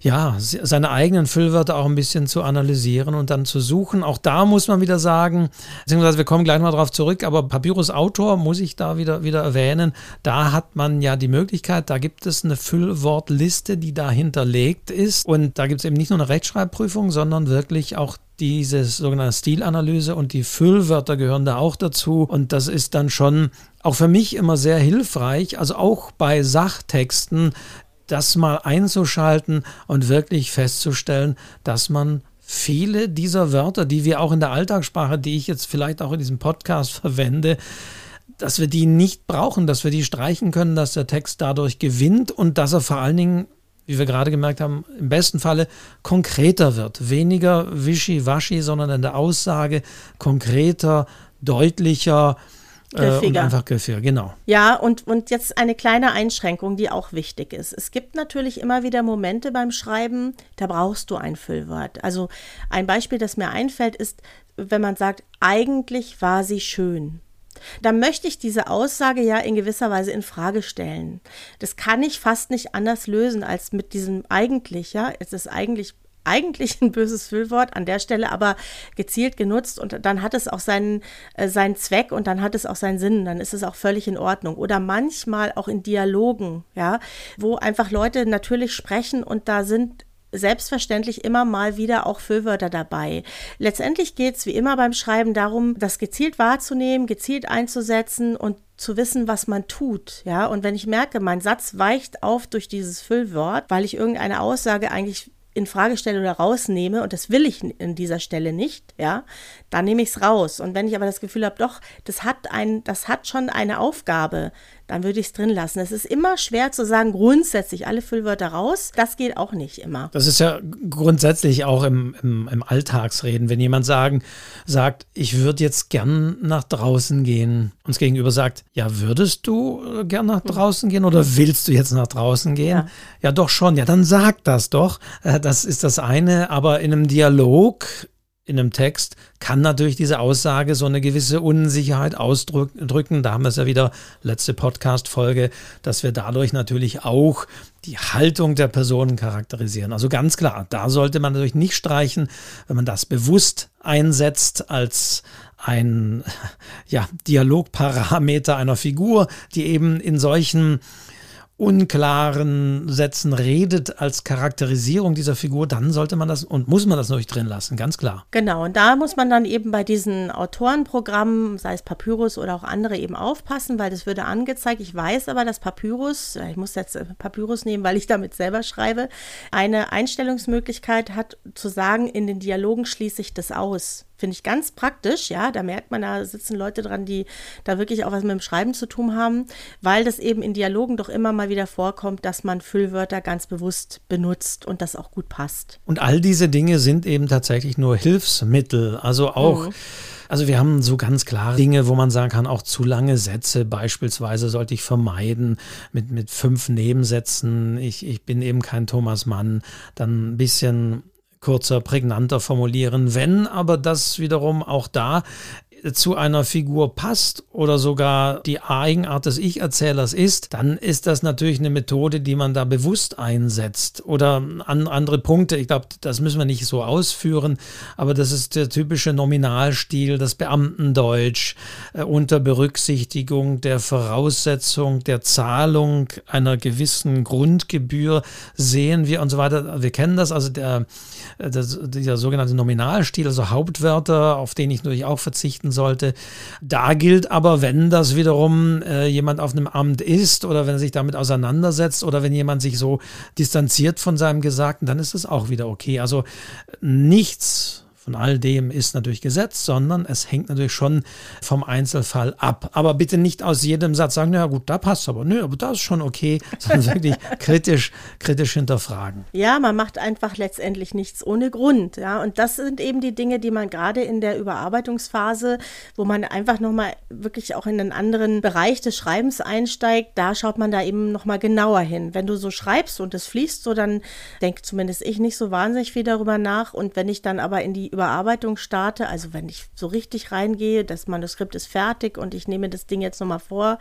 ja, seine eigenen Füllwörter auch ein bisschen zu analysieren und dann zu suchen. Auch da muss man wieder sagen, beziehungsweise wir kommen gleich mal darauf zurück, aber Papyrus Autor muss ich da wieder, wieder erwähnen. Da hat man ja die Möglichkeit, da gibt es eine Füllwortliste, die da hinterlegt ist. Und da gibt es eben nicht nur eine Rechtschreibprüfung, sondern wirklich auch diese sogenannte Stilanalyse und die Füllwörter gehören da auch dazu. Und das ist dann schon auch für mich immer sehr hilfreich, also auch bei Sachtexten das mal einzuschalten und wirklich festzustellen, dass man viele dieser Wörter, die wir auch in der Alltagssprache, die ich jetzt vielleicht auch in diesem Podcast verwende, dass wir die nicht brauchen, dass wir die streichen können, dass der Text dadurch gewinnt und dass er vor allen Dingen, wie wir gerade gemerkt haben, im besten Falle konkreter wird. Weniger wischiwaschi, sondern in der Aussage konkreter, deutlicher, Griffiger. Äh, und einfach griffiger, genau. Ja, und, und jetzt eine kleine Einschränkung, die auch wichtig ist. Es gibt natürlich immer wieder Momente beim Schreiben, da brauchst du ein Füllwort. Also ein Beispiel, das mir einfällt, ist, wenn man sagt, eigentlich war sie schön. Da möchte ich diese Aussage ja in gewisser Weise in Frage stellen. Das kann ich fast nicht anders lösen als mit diesem eigentlich, ja. Es ist eigentlich eigentlich ein böses Füllwort an der Stelle, aber gezielt genutzt und dann hat es auch seinen, äh, seinen Zweck und dann hat es auch seinen Sinn, dann ist es auch völlig in Ordnung. Oder manchmal auch in Dialogen, ja, wo einfach Leute natürlich sprechen und da sind selbstverständlich immer mal wieder auch Füllwörter dabei. Letztendlich geht es wie immer beim Schreiben darum, das gezielt wahrzunehmen, gezielt einzusetzen und zu wissen, was man tut, ja. Und wenn ich merke, mein Satz weicht auf durch dieses Füllwort, weil ich irgendeine Aussage eigentlich in Frage stelle oder rausnehme, und das will ich in dieser Stelle nicht, ja, dann nehme ich es raus. Und wenn ich aber das Gefühl habe, doch, das hat ein, das hat schon eine Aufgabe, dann würde ich es drin lassen. Es ist immer schwer zu sagen, grundsätzlich alle Füllwörter raus. Das geht auch nicht immer. Das ist ja grundsätzlich auch im, im, im Alltagsreden. Wenn jemand sagen, sagt, ich würde jetzt gern nach draußen gehen, uns gegenüber sagt, ja, würdest du äh, gern nach draußen gehen oder willst du jetzt nach draußen gehen? Ja, ja doch schon. Ja, dann sag das doch. Äh, das ist das eine. Aber in einem Dialog in einem Text kann natürlich diese Aussage so eine gewisse Unsicherheit ausdrücken. Da haben wir es ja wieder, letzte Podcast-Folge, dass wir dadurch natürlich auch die Haltung der Personen charakterisieren. Also ganz klar, da sollte man natürlich nicht streichen, wenn man das bewusst einsetzt als ein ja, Dialogparameter einer Figur, die eben in solchen unklaren Sätzen redet als Charakterisierung dieser Figur, dann sollte man das und muss man das natürlich drin lassen, ganz klar. Genau, und da muss man dann eben bei diesen Autorenprogrammen, sei es Papyrus oder auch andere, eben aufpassen, weil das würde angezeigt. Ich weiß aber, dass Papyrus, ich muss jetzt Papyrus nehmen, weil ich damit selber schreibe, eine Einstellungsmöglichkeit hat, zu sagen, in den Dialogen schließe ich das aus. Finde ich ganz praktisch, ja. Da merkt man, da sitzen Leute dran, die da wirklich auch was mit dem Schreiben zu tun haben, weil das eben in Dialogen doch immer mal wieder vorkommt, dass man Füllwörter ganz bewusst benutzt und das auch gut passt. Und all diese Dinge sind eben tatsächlich nur Hilfsmittel. Also auch. Mhm. Also wir haben so ganz klare Dinge, wo man sagen kann, auch zu lange Sätze beispielsweise sollte ich vermeiden mit, mit fünf Nebensätzen. Ich, ich bin eben kein Thomas Mann. Dann ein bisschen kürzer, prägnanter formulieren. Wenn aber das wiederum auch da zu einer Figur passt oder sogar die Eigenart des Ich-Erzählers ist, dann ist das natürlich eine Methode, die man da bewusst einsetzt. Oder an andere Punkte, ich glaube, das müssen wir nicht so ausführen, aber das ist der typische Nominalstil, das Beamtendeutsch äh, unter Berücksichtigung der Voraussetzung der Zahlung einer gewissen Grundgebühr sehen wir und so weiter. Wir kennen das, also der, äh, der dieser sogenannte Nominalstil, also Hauptwörter, auf den ich natürlich auch verzichten achten sollte. Da gilt aber, wenn das wiederum äh, jemand auf einem Amt ist oder wenn er sich damit auseinandersetzt oder wenn jemand sich so distanziert von seinem Gesagten, dann ist es auch wieder okay. Also nichts von all dem ist natürlich Gesetz, sondern es hängt natürlich schon vom Einzelfall ab. Aber bitte nicht aus jedem Satz sagen, na gut, da passt aber, nö, aber das ist schon okay, sondern wirklich kritisch, kritisch hinterfragen. Ja, man macht einfach letztendlich nichts ohne Grund, ja. Und das sind eben die Dinge, die man gerade in der Überarbeitungsphase, wo man einfach nochmal wirklich auch in einen anderen Bereich des Schreibens einsteigt, da schaut man da eben nochmal genauer hin. Wenn du so schreibst und es fließt so, dann denke zumindest ich nicht so wahnsinnig viel darüber nach. Und wenn ich dann aber in die Überarbeitung starte, also wenn ich so richtig reingehe, das Manuskript ist fertig und ich nehme das Ding jetzt nochmal vor,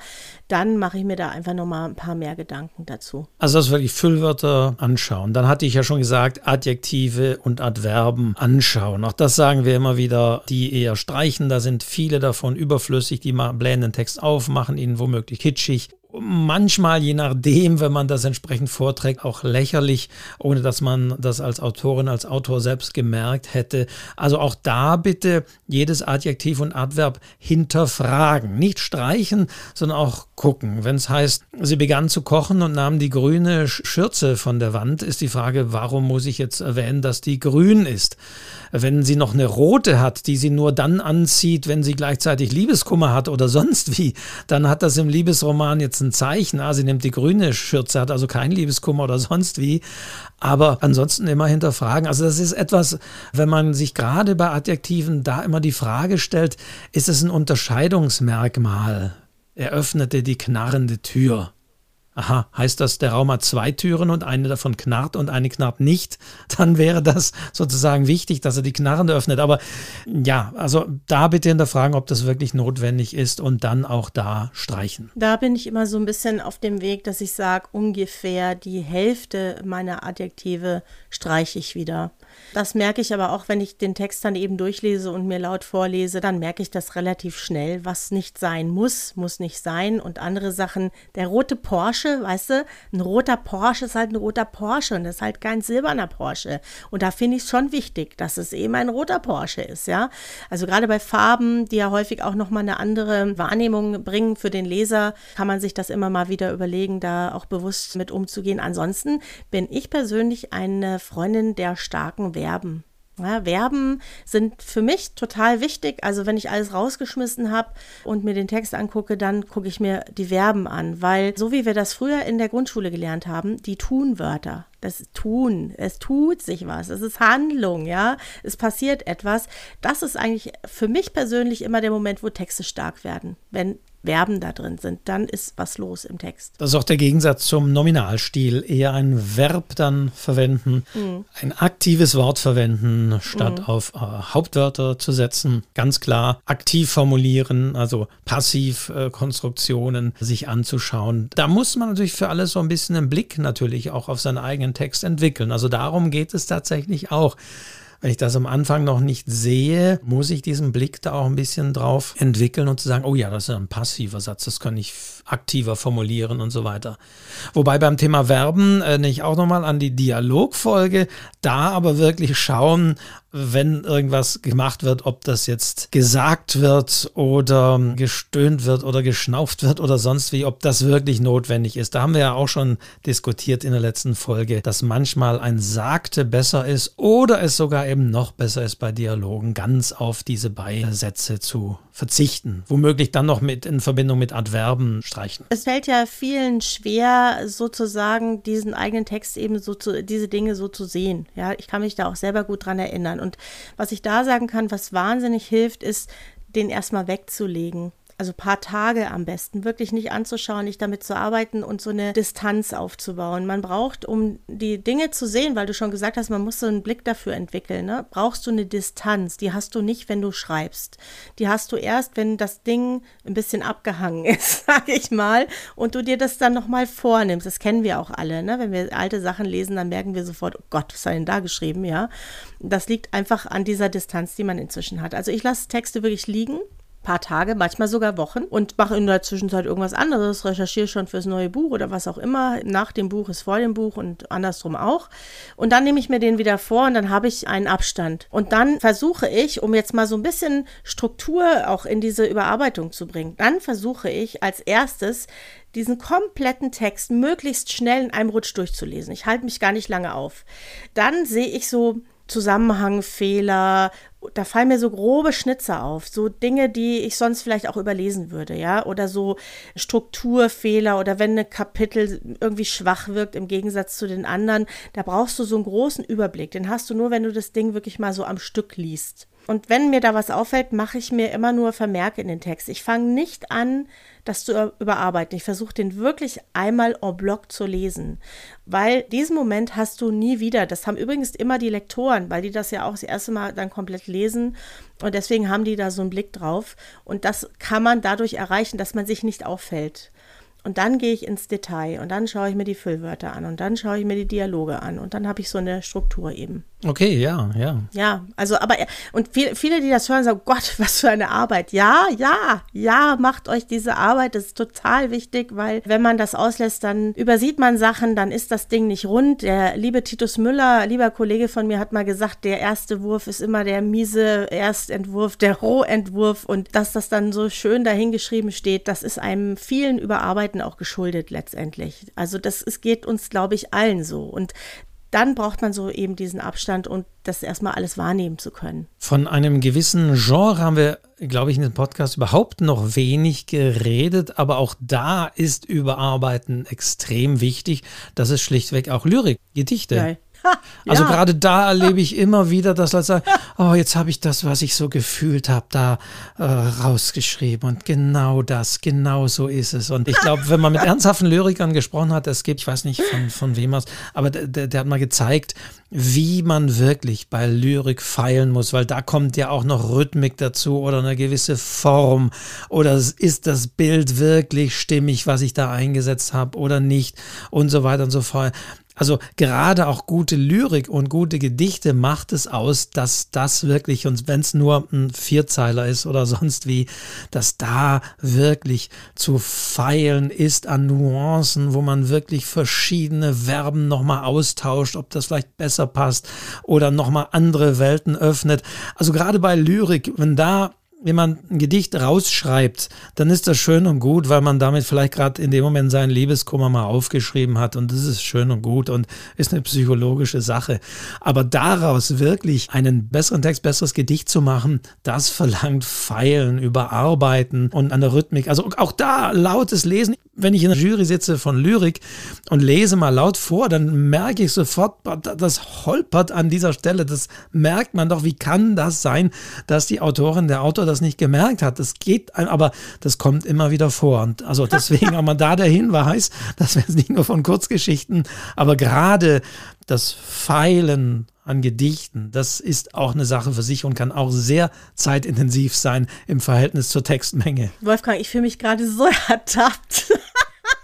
dann mache ich mir da einfach nochmal ein paar mehr Gedanken dazu. Also das wirklich Füllwörter anschauen. Dann hatte ich ja schon gesagt, Adjektive und Adverben anschauen. Auch das sagen wir immer wieder, die eher streichen. Da sind viele davon überflüssig, die blähen den Text auf, machen ihn womöglich kitschig manchmal, je nachdem, wenn man das entsprechend vorträgt, auch lächerlich, ohne dass man das als Autorin, als Autor selbst gemerkt hätte. Also auch da bitte jedes Adjektiv und Adverb hinterfragen. Nicht streichen, sondern auch gucken. Wenn es heißt, sie begann zu kochen und nahm die grüne Schürze von der Wand, ist die Frage, warum muss ich jetzt erwähnen, dass die grün ist? Wenn sie noch eine rote hat, die sie nur dann anzieht, wenn sie gleichzeitig Liebeskummer hat oder sonst wie, dann hat das im Liebesroman jetzt ein Zeichen. Ah, sie nimmt die grüne Schürze, hat also kein Liebeskummer oder sonst wie. Aber ansonsten immer hinterfragen. Also das ist etwas, wenn man sich gerade bei Adjektiven da immer die Frage stellt, ist es ein Unterscheidungsmerkmal? Er öffnete die knarrende Tür. Aha, heißt das, der Raum hat zwei Türen und eine davon knarrt und eine knarrt nicht, dann wäre das sozusagen wichtig, dass er die Knarren öffnet. Aber ja, also da bitte hinterfragen, ob das wirklich notwendig ist und dann auch da streichen. Da bin ich immer so ein bisschen auf dem Weg, dass ich sage, ungefähr die Hälfte meiner Adjektive streiche ich wieder. Das merke ich aber auch, wenn ich den Text dann eben durchlese und mir laut vorlese, dann merke ich das relativ schnell, was nicht sein muss, muss nicht sein. Und andere Sachen, der rote Porsche, weißt du, ein roter Porsche ist halt ein roter Porsche und ist halt kein silberner Porsche. Und da finde ich es schon wichtig, dass es eben ein roter Porsche ist, ja. Also gerade bei Farben, die ja häufig auch nochmal eine andere Wahrnehmung bringen für den Leser, kann man sich das immer mal wieder überlegen, da auch bewusst mit umzugehen. Ansonsten bin ich persönlich eine Freundin der starken Verben. Ja, Verben sind für mich total wichtig. Also wenn ich alles rausgeschmissen habe und mir den Text angucke, dann gucke ich mir die Verben an, weil so wie wir das früher in der Grundschule gelernt haben, die Tunwörter, das Tun, es tut sich was, es ist Handlung, ja, es passiert etwas. Das ist eigentlich für mich persönlich immer der Moment, wo Texte stark werden, wenn Verben da drin sind, dann ist was los im Text. Das ist auch der Gegensatz zum Nominalstil. Eher ein Verb dann verwenden, mhm. ein aktives Wort verwenden, statt mhm. auf äh, Hauptwörter zu setzen. Ganz klar aktiv formulieren, also Passivkonstruktionen äh, sich anzuschauen. Da muss man natürlich für alles so ein bisschen einen Blick natürlich auch auf seinen eigenen Text entwickeln. Also darum geht es tatsächlich auch. Wenn ich das am Anfang noch nicht sehe, muss ich diesen Blick da auch ein bisschen drauf entwickeln und zu sagen, oh ja, das ist ein passiver Satz, das kann ich aktiver formulieren und so weiter. Wobei beim Thema Verben äh, ich auch nochmal an die Dialogfolge, da aber wirklich schauen, wenn irgendwas gemacht wird, ob das jetzt gesagt wird oder gestöhnt wird oder geschnauft wird oder sonst wie, ob das wirklich notwendig ist. Da haben wir ja auch schon diskutiert in der letzten Folge, dass manchmal ein Sagte besser ist oder es sogar eben noch besser ist bei Dialogen, ganz auf diese Beisätze zu verzichten. Womöglich dann noch mit in Verbindung mit Adverben streichen. Es fällt ja vielen schwer, sozusagen diesen eigenen Text eben so zu, diese Dinge so zu sehen. Ja, ich kann mich da auch selber gut dran erinnern. Und was ich da sagen kann, was wahnsinnig hilft, ist, den erstmal wegzulegen also paar Tage am besten, wirklich nicht anzuschauen, nicht damit zu arbeiten und so eine Distanz aufzubauen. Man braucht, um die Dinge zu sehen, weil du schon gesagt hast, man muss so einen Blick dafür entwickeln, ne? brauchst du eine Distanz. Die hast du nicht, wenn du schreibst. Die hast du erst, wenn das Ding ein bisschen abgehangen ist, sage ich mal, und du dir das dann nochmal vornimmst. Das kennen wir auch alle, ne? Wenn wir alte Sachen lesen, dann merken wir sofort, oh Gott, was hat denn da geschrieben, ja? Das liegt einfach an dieser Distanz, die man inzwischen hat. Also ich lasse Texte wirklich liegen paar Tage, manchmal sogar Wochen und mache in der Zwischenzeit irgendwas anderes, recherchiere schon fürs neue Buch oder was auch immer. Nach dem Buch ist vor dem Buch und andersrum auch. Und dann nehme ich mir den wieder vor und dann habe ich einen Abstand. Und dann versuche ich, um jetzt mal so ein bisschen Struktur auch in diese Überarbeitung zu bringen, dann versuche ich als erstes diesen kompletten Text möglichst schnell in einem Rutsch durchzulesen. Ich halte mich gar nicht lange auf. Dann sehe ich so Zusammenhangfehler, da fallen mir so grobe Schnitzer auf, so Dinge, die ich sonst vielleicht auch überlesen würde, ja, oder so Strukturfehler oder wenn ein Kapitel irgendwie schwach wirkt im Gegensatz zu den anderen, da brauchst du so einen großen Überblick, den hast du nur, wenn du das Ding wirklich mal so am Stück liest. Und wenn mir da was auffällt, mache ich mir immer nur Vermerke in den Text. Ich fange nicht an, das zu überarbeiten. Ich versuche den wirklich einmal en bloc zu lesen, weil diesen Moment hast du nie wieder. Das haben übrigens immer die Lektoren, weil die das ja auch das erste Mal dann komplett lesen. Und deswegen haben die da so einen Blick drauf. Und das kann man dadurch erreichen, dass man sich nicht auffällt. Und dann gehe ich ins Detail und dann schaue ich mir die Füllwörter an und dann schaue ich mir die Dialoge an und dann habe ich so eine Struktur eben. Okay, ja, ja. Ja, also aber und viele, viele, die das hören, sagen, Gott, was für eine Arbeit. Ja, ja, ja, macht euch diese Arbeit, das ist total wichtig, weil wenn man das auslässt, dann übersieht man Sachen, dann ist das Ding nicht rund. Der liebe Titus Müller, lieber Kollege von mir, hat mal gesagt, der erste Wurf ist immer der miese Erstentwurf, der Rohentwurf und dass das dann so schön dahingeschrieben steht, das ist einem vielen Überarbeiten auch geschuldet letztendlich. Also das es geht uns, glaube ich, allen so und dann braucht man so eben diesen Abstand und das erstmal alles wahrnehmen zu können. Von einem gewissen Genre haben wir, glaube ich, in dem Podcast überhaupt noch wenig geredet, aber auch da ist Überarbeiten extrem wichtig. Das ist schlichtweg auch Lyrik, Gedichte. Geil. Also ja. gerade da erlebe ich immer wieder, dass Leute sagen, oh, jetzt habe ich das, was ich so gefühlt habe, da äh, rausgeschrieben und genau das, genau so ist es. Und ich glaube, wenn man mit ernsthaften Lyrikern gesprochen hat, es gibt, ich weiß nicht von, von wem aus, aber der, der hat mal gezeigt, wie man wirklich bei Lyrik feilen muss, weil da kommt ja auch noch Rhythmik dazu oder eine gewisse Form oder ist das Bild wirklich stimmig, was ich da eingesetzt habe oder nicht und so weiter und so fort. Also gerade auch gute Lyrik und gute Gedichte macht es aus, dass das wirklich, und wenn es nur ein Vierzeiler ist oder sonst wie, dass da wirklich zu feilen ist an Nuancen, wo man wirklich verschiedene Verben nochmal austauscht, ob das vielleicht besser passt oder nochmal andere Welten öffnet. Also gerade bei Lyrik, wenn da wenn man ein Gedicht rausschreibt, dann ist das schön und gut, weil man damit vielleicht gerade in dem Moment seinen Liebeskummer mal aufgeschrieben hat und das ist schön und gut und ist eine psychologische Sache. Aber daraus wirklich einen besseren Text, besseres Gedicht zu machen, das verlangt Feilen, Überarbeiten und an der Rhythmik. Also auch da lautes Lesen. Wenn ich in der Jury sitze von Lyrik und lese mal laut vor, dann merke ich sofort, das holpert an dieser Stelle. Das merkt man doch. Wie kann das sein, dass die Autorin, der Autor das nicht gemerkt hat. Das geht, aber das kommt immer wieder vor. Und also deswegen auch mal da der Hinweis, dass wir es nicht nur von Kurzgeschichten, aber gerade das Feilen an Gedichten, das ist auch eine Sache für sich und kann auch sehr zeitintensiv sein im Verhältnis zur Textmenge. Wolfgang, ich fühle mich gerade so ertappt.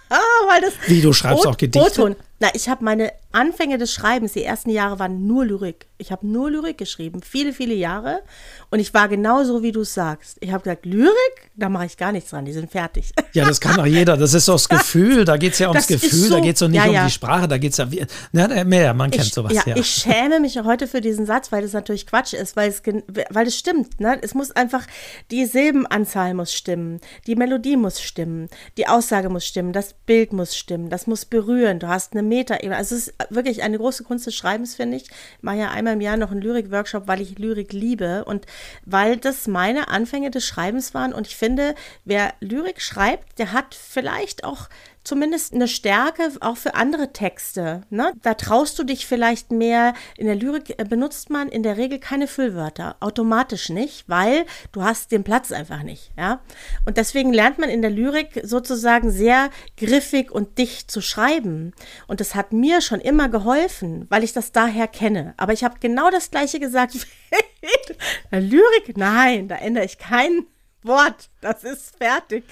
ah, weil das Wie, du schreibst auch Gedichte? Na, ich habe meine Anfänge des Schreibens, die ersten Jahre waren nur Lyrik. Ich habe nur Lyrik geschrieben, viele, viele Jahre. Und ich war genauso, wie du es sagst. Ich habe gesagt, Lyrik, da mache ich gar nichts dran, die sind fertig. Ja, das kann doch jeder. Das ist doch das Gefühl, da geht es ja ums das Gefühl, so, da geht es doch nicht ja, ja. um die Sprache, da geht es ja, wie, na, mehr, man kennt ich, sowas. Ja, ja, ich schäme mich heute für diesen Satz, weil das natürlich Quatsch ist, weil es, weil es stimmt. Ne? Es muss einfach, die Silbenanzahl muss stimmen, die Melodie muss stimmen, die Aussage muss stimmen, das Bild muss stimmen, das muss berühren. Du hast eine Metaebene. Also es ist wirklich eine große Kunst des Schreibens, finde ich. Ich mache ja einmal im Jahr noch einen Lyrik-Workshop, weil ich Lyrik liebe und weil das meine Anfänge des Schreibens waren. Und ich finde, wer Lyrik schreibt, der hat vielleicht auch zumindest eine Stärke auch für andere Texte. Ne? Da traust du dich vielleicht mehr. In der Lyrik äh, benutzt man in der Regel keine Füllwörter, automatisch nicht, weil du hast den Platz einfach nicht. Ja? Und deswegen lernt man in der Lyrik sozusagen sehr griffig und dicht zu schreiben. Und das hat mir schon immer geholfen, weil ich das daher kenne. Aber ich habe genau das Gleiche gesagt. Lyrik, nein, da ändere ich kein Wort. Das ist fertig.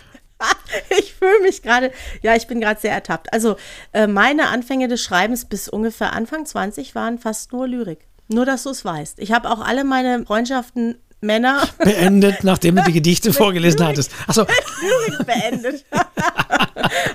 ich fühle mich gerade, ja, ich bin gerade sehr ertappt. Also äh, meine Anfänge des Schreibens bis ungefähr Anfang 20 waren fast nur Lyrik. Nur, dass du es weißt. Ich habe auch alle meine Freundschaften Männer. Beendet, nachdem du die Gedichte vorgelesen Lyrik, hattest. Achso. Lyrik beendet.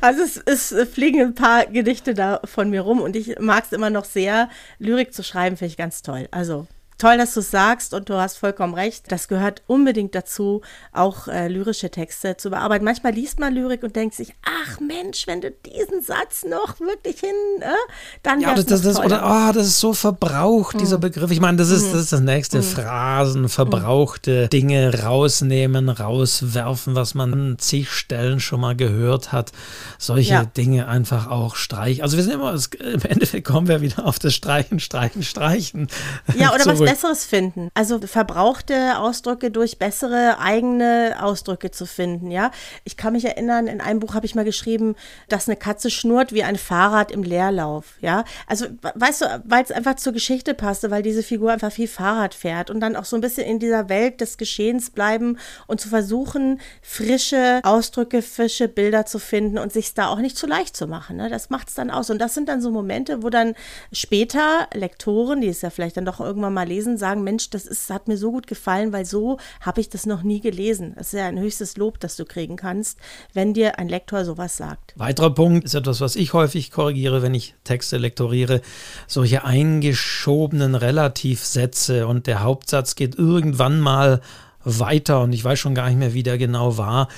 also es, es, fliegen ein paar Gedichte da von mir rum und ich mag es immer noch sehr. Lyrik zu schreiben finde ich ganz toll. Also toll, dass du es sagst und du hast vollkommen recht. Das gehört unbedingt dazu, auch äh, lyrische Texte zu bearbeiten. Manchmal liest man Lyrik und denkt sich, ach Mensch, wenn du diesen Satz noch wirklich hin, äh, dann ja, das, das, das oder oh, das ist so verbraucht mhm. dieser Begriff. Ich meine, das ist, mhm. das ist das nächste mhm. Phrasen, verbrauchte mhm. Dinge rausnehmen, rauswerfen, was man an zig Stellen schon mal gehört hat. Solche ja. Dinge einfach auch streichen. Also wir sind immer, im Endeffekt kommen wir wieder auf das Streichen, Streichen, Streichen. Ja, oder was Besseres finden. Also verbrauchte Ausdrücke durch bessere eigene Ausdrücke zu finden, ja. Ich kann mich erinnern, in einem Buch habe ich mal geschrieben, dass eine Katze schnurrt wie ein Fahrrad im Leerlauf, ja. Also, weißt du, weil es einfach zur Geschichte passte, weil diese Figur einfach viel Fahrrad fährt und dann auch so ein bisschen in dieser Welt des Geschehens bleiben und zu versuchen, frische Ausdrücke, frische Bilder zu finden und sich da auch nicht zu leicht zu machen. Ne? Das macht es dann aus. Und das sind dann so Momente, wo dann später Lektoren, die es ja vielleicht dann doch irgendwann mal lesen, sagen, Mensch, das ist, hat mir so gut gefallen, weil so habe ich das noch nie gelesen. Das ist ja ein höchstes Lob, das du kriegen kannst, wenn dir ein Lektor sowas sagt. Weiterer Punkt ist etwas, was ich häufig korrigiere, wenn ich Texte lektoriere, solche eingeschobenen Relativsätze und der Hauptsatz geht irgendwann mal weiter und ich weiß schon gar nicht mehr, wie der genau war.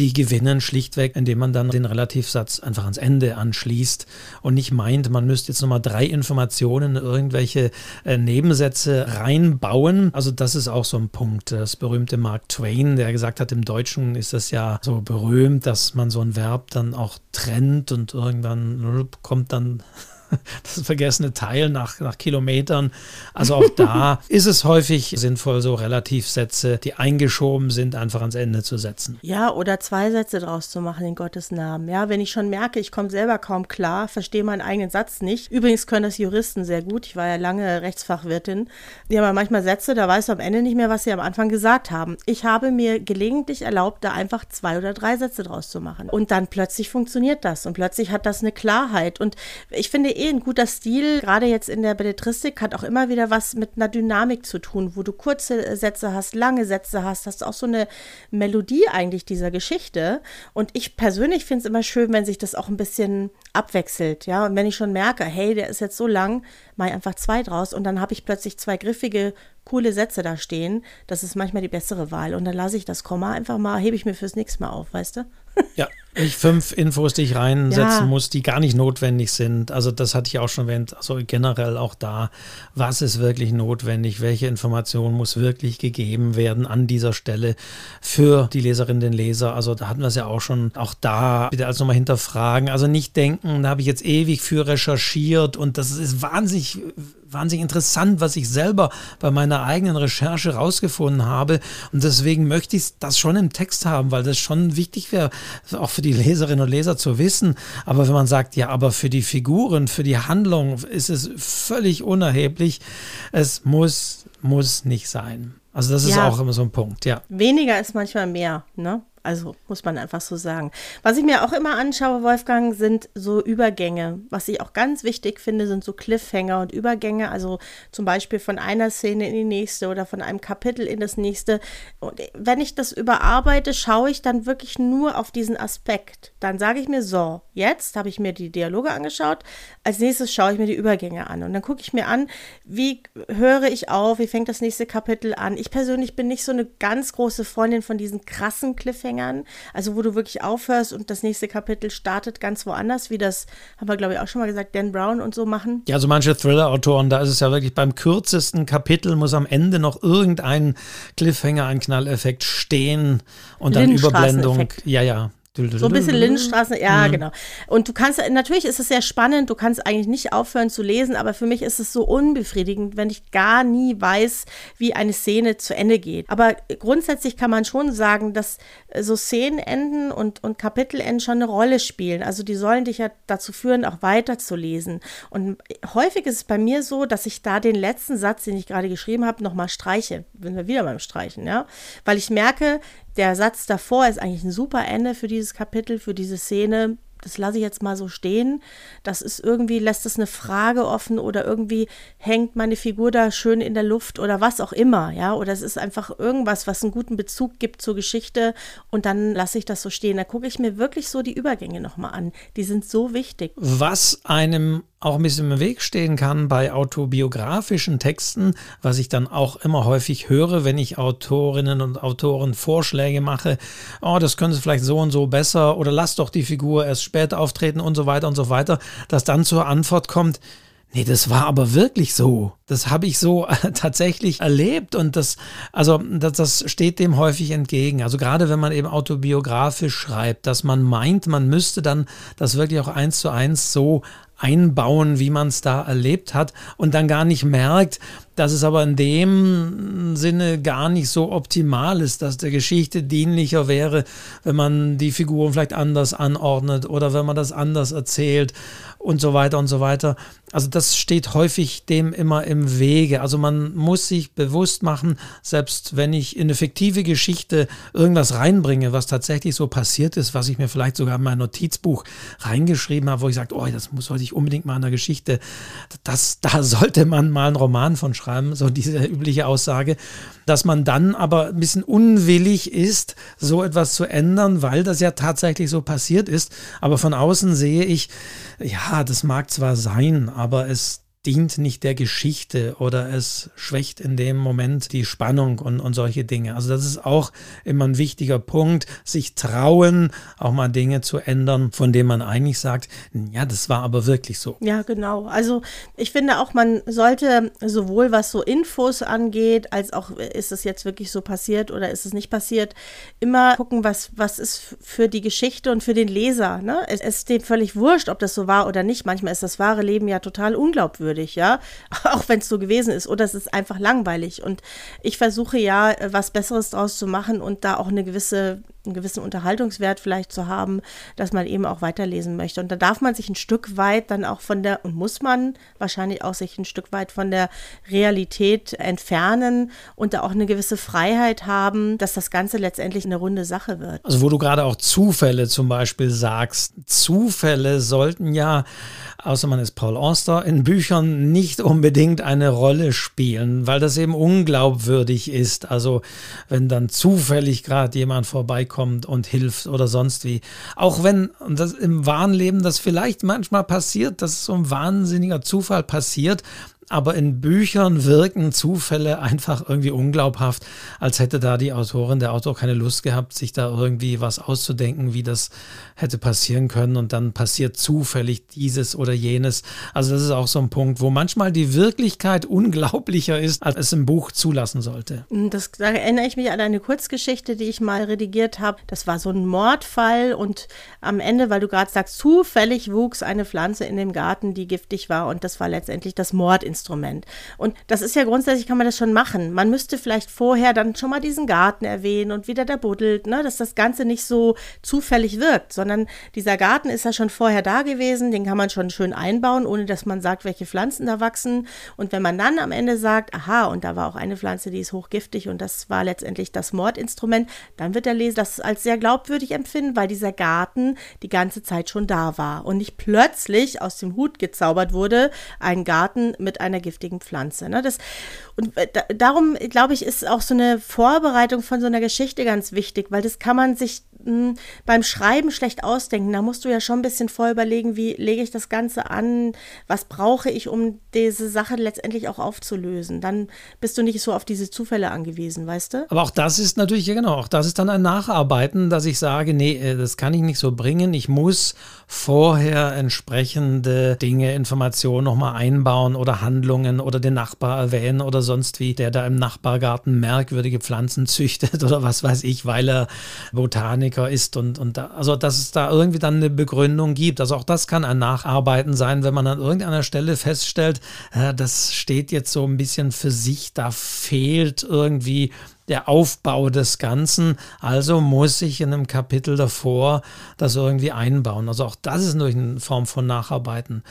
Die gewinnen schlichtweg, indem man dann den Relativsatz einfach ans Ende anschließt und nicht meint, man müsste jetzt nochmal drei Informationen in irgendwelche äh, Nebensätze reinbauen. Also das ist auch so ein Punkt. Das berühmte Mark Twain, der gesagt hat, im Deutschen ist das ja so berühmt, dass man so ein Verb dann auch trennt und irgendwann kommt dann das vergessene Teil nach, nach Kilometern. Also auch da ist es häufig sinnvoll, so Relativsätze, die eingeschoben sind, einfach ans Ende zu setzen. Ja, oder zwei Sätze draus zu machen in Gottes Namen. Ja, wenn ich schon merke, ich komme selber kaum klar, verstehe meinen eigenen Satz nicht. Übrigens können das Juristen sehr gut. Ich war ja lange Rechtsfachwirtin. Die haben ja manchmal Sätze, da weißt du am Ende nicht mehr, was sie am Anfang gesagt haben. Ich habe mir gelegentlich erlaubt, da einfach zwei oder drei Sätze draus zu machen. Und dann plötzlich funktioniert das und plötzlich hat das eine Klarheit. Und ich finde, eh ein guter Stil, gerade jetzt in der Belletristik, hat auch immer wieder was mit einer Dynamik zu tun, wo du kurze Sätze hast, lange Sätze hast, hast auch so eine Melodie eigentlich dieser Geschichte. Und ich persönlich finde es immer schön, wenn sich das auch ein bisschen abwechselt, ja. Und wenn ich schon merke, hey, der ist jetzt so lang, ich einfach zwei draus und dann habe ich plötzlich zwei griffige, coole Sätze da stehen. Das ist manchmal die bessere Wahl. Und dann lasse ich das Komma einfach mal, hebe ich mir fürs nächste Mal auf, weißt du? Ja, ich fünf Infos, die ich reinsetzen ja. muss, die gar nicht notwendig sind. Also das hatte ich auch schon erwähnt. Also generell auch da, was ist wirklich notwendig? Welche Information muss wirklich gegeben werden an dieser Stelle für die Leserinnen, den Leser? Also da hatten wir es ja auch schon. Auch da bitte also nochmal hinterfragen. Also nicht denken, da habe ich jetzt ewig für recherchiert und das ist wahnsinnig wahnsinnig interessant, was ich selber bei meiner eigenen Recherche rausgefunden habe. Und deswegen möchte ich das schon im Text haben, weil das schon wichtig wäre, auch für die Leserinnen und Leser zu wissen. Aber wenn man sagt, ja, aber für die Figuren, für die Handlung ist es völlig unerheblich. Es muss, muss nicht sein. Also das ist ja, auch immer so ein Punkt, ja. Weniger ist manchmal mehr, ne? Also muss man einfach so sagen. Was ich mir auch immer anschaue, Wolfgang, sind so Übergänge. Was ich auch ganz wichtig finde, sind so Cliffhanger und Übergänge. Also zum Beispiel von einer Szene in die nächste oder von einem Kapitel in das nächste. Und wenn ich das überarbeite, schaue ich dann wirklich nur auf diesen Aspekt. Dann sage ich mir so, jetzt habe ich mir die Dialoge angeschaut. Als nächstes schaue ich mir die Übergänge an. Und dann gucke ich mir an, wie höre ich auf, wie fängt das nächste Kapitel an. Ich persönlich bin nicht so eine ganz große Freundin von diesen krassen Cliffhanger. Cliffhangern, also wo du wirklich aufhörst und das nächste Kapitel startet ganz woanders, wie das haben wir, glaube ich, auch schon mal gesagt, Dan Brown und so machen. Ja, also manche Thriller-Autoren, da ist es ja wirklich beim kürzesten Kapitel muss am Ende noch irgendein Cliffhanger, ein Knalleffekt stehen und dann Überblendung. Ja, ja. So ein bisschen Lindenstraße, ja, mhm. genau. Und du kannst, natürlich ist es sehr spannend, du kannst eigentlich nicht aufhören zu lesen, aber für mich ist es so unbefriedigend, wenn ich gar nie weiß, wie eine Szene zu Ende geht. Aber grundsätzlich kann man schon sagen, dass so Szenenenden und, und Kapitelenden schon eine Rolle spielen. Also die sollen dich ja dazu führen, auch weiterzulesen. Und häufig ist es bei mir so, dass ich da den letzten Satz, den ich gerade geschrieben habe, nochmal streiche. Bin wir wieder beim Streichen, ja. Weil ich merke, der Satz davor ist eigentlich ein super Ende für dieses Kapitel, für diese Szene. Das lasse ich jetzt mal so stehen. Das ist irgendwie, lässt es eine Frage offen oder irgendwie hängt meine Figur da schön in der Luft oder was auch immer, ja. Oder es ist einfach irgendwas, was einen guten Bezug gibt zur Geschichte und dann lasse ich das so stehen. Da gucke ich mir wirklich so die Übergänge nochmal an. Die sind so wichtig. Was einem auch ein bisschen im Weg stehen kann bei autobiografischen Texten, was ich dann auch immer häufig höre, wenn ich Autorinnen und Autoren Vorschläge mache, oh, das können sie vielleicht so und so besser oder lass doch die Figur erst später auftreten und so weiter und so weiter, dass dann zur Antwort kommt, Nee, das war aber wirklich so. Das habe ich so tatsächlich erlebt und das, also das, das steht dem häufig entgegen. Also gerade wenn man eben autobiografisch schreibt, dass man meint, man müsste dann das wirklich auch eins zu eins so einbauen, wie man es da erlebt hat und dann gar nicht merkt, dass es aber in dem Sinne gar nicht so optimal ist, dass der Geschichte dienlicher wäre, wenn man die Figuren vielleicht anders anordnet oder wenn man das anders erzählt und so weiter und so weiter. Also das steht häufig dem immer im Wege. Also man muss sich bewusst machen, selbst wenn ich in eine fiktive Geschichte irgendwas reinbringe, was tatsächlich so passiert ist, was ich mir vielleicht sogar in mein Notizbuch reingeschrieben habe, wo ich sage, oh, das muss sollte ich unbedingt mal in der Geschichte, das, da sollte man mal einen Roman von schreiben, so diese übliche Aussage, dass man dann aber ein bisschen unwillig ist, so etwas zu ändern, weil das ja tatsächlich so passiert ist. Aber von außen sehe ich, ja, das mag zwar sein, aber es dient nicht der Geschichte oder es schwächt in dem Moment die Spannung und, und solche Dinge. Also das ist auch immer ein wichtiger Punkt, sich trauen, auch mal Dinge zu ändern, von denen man eigentlich sagt, ja, das war aber wirklich so. Ja, genau. Also ich finde auch, man sollte sowohl was so Infos angeht, als auch ist es jetzt wirklich so passiert oder ist es nicht passiert, immer gucken, was, was ist für die Geschichte und für den Leser. Ne? Es ist dem völlig wurscht, ob das so war oder nicht. Manchmal ist das wahre Leben ja total unglaubwürdig unglaubwürdig, ja, auch wenn es so gewesen ist, oder es ist einfach langweilig. Und ich versuche ja, äh, was Besseres draus zu machen und da auch eine gewisse einen gewissen Unterhaltungswert vielleicht zu haben, dass man eben auch weiterlesen möchte. Und da darf man sich ein Stück weit dann auch von der, und muss man wahrscheinlich auch sich ein Stück weit von der Realität entfernen und da auch eine gewisse Freiheit haben, dass das Ganze letztendlich eine runde Sache wird. Also wo du gerade auch Zufälle zum Beispiel sagst, Zufälle sollten ja, außer man ist Paul Auster, in Büchern nicht unbedingt eine Rolle spielen, weil das eben unglaubwürdig ist. Also wenn dann zufällig gerade jemand vorbeikommt, vorbeikommt und hilft oder sonst wie. Auch wenn das im wahren Leben das vielleicht manchmal passiert, dass so ein wahnsinniger Zufall passiert, aber in Büchern wirken Zufälle einfach irgendwie unglaubhaft, als hätte da die Autorin, der Autor keine Lust gehabt, sich da irgendwie was auszudenken, wie das hätte passieren können und dann passiert zufällig dieses oder jenes. Also das ist auch so ein Punkt, wo manchmal die Wirklichkeit unglaublicher ist, als es im Buch zulassen sollte. Das da erinnere ich mich an eine Kurzgeschichte, die ich mal redigiert habe. Das war so ein Mordfall und am Ende, weil du gerade sagst, zufällig wuchs eine Pflanze in dem Garten, die giftig war und das war letztendlich das Mordinstrument. Und das ist ja grundsätzlich, kann man das schon machen. Man müsste vielleicht vorher dann schon mal diesen Garten erwähnen und wieder der buddelt, ne, dass das Ganze nicht so zufällig wirkt, sondern sondern dieser Garten ist ja schon vorher da gewesen, den kann man schon schön einbauen, ohne dass man sagt, welche Pflanzen da wachsen. Und wenn man dann am Ende sagt, aha, und da war auch eine Pflanze, die ist hochgiftig und das war letztendlich das Mordinstrument, dann wird der Leser das als sehr glaubwürdig empfinden, weil dieser Garten die ganze Zeit schon da war und nicht plötzlich aus dem Hut gezaubert wurde, ein Garten mit einer giftigen Pflanze. Ne? Das, und äh, darum, glaube ich, ist auch so eine Vorbereitung von so einer Geschichte ganz wichtig, weil das kann man sich hm, beim Schreiben schlecht ausdenken. Da musst du ja schon ein bisschen voll überlegen, wie lege ich das Ganze an, was brauche ich, um diese Sache letztendlich auch aufzulösen. Dann bist du nicht so auf diese Zufälle angewiesen, weißt du? Aber auch das ist natürlich, ja genau, auch das ist dann ein Nacharbeiten, dass ich sage, nee, äh, das kann ich nicht so bringen. Ich muss vorher entsprechende Dinge, Informationen nochmal einbauen oder Handlungen oder den Nachbar erwähnen oder sonst wie, der da im Nachbargarten merkwürdige Pflanzen züchtet oder was weiß ich, weil er Botanik Botaniker ist und, und da, also dass es da irgendwie dann eine Begründung gibt. Also auch das kann ein Nacharbeiten sein, wenn man an irgendeiner Stelle feststellt, äh, das steht jetzt so ein bisschen für sich, da fehlt irgendwie der Aufbau des Ganzen. Also muss ich in einem Kapitel davor das irgendwie einbauen. Also auch das ist nur eine Form von Nacharbeiten.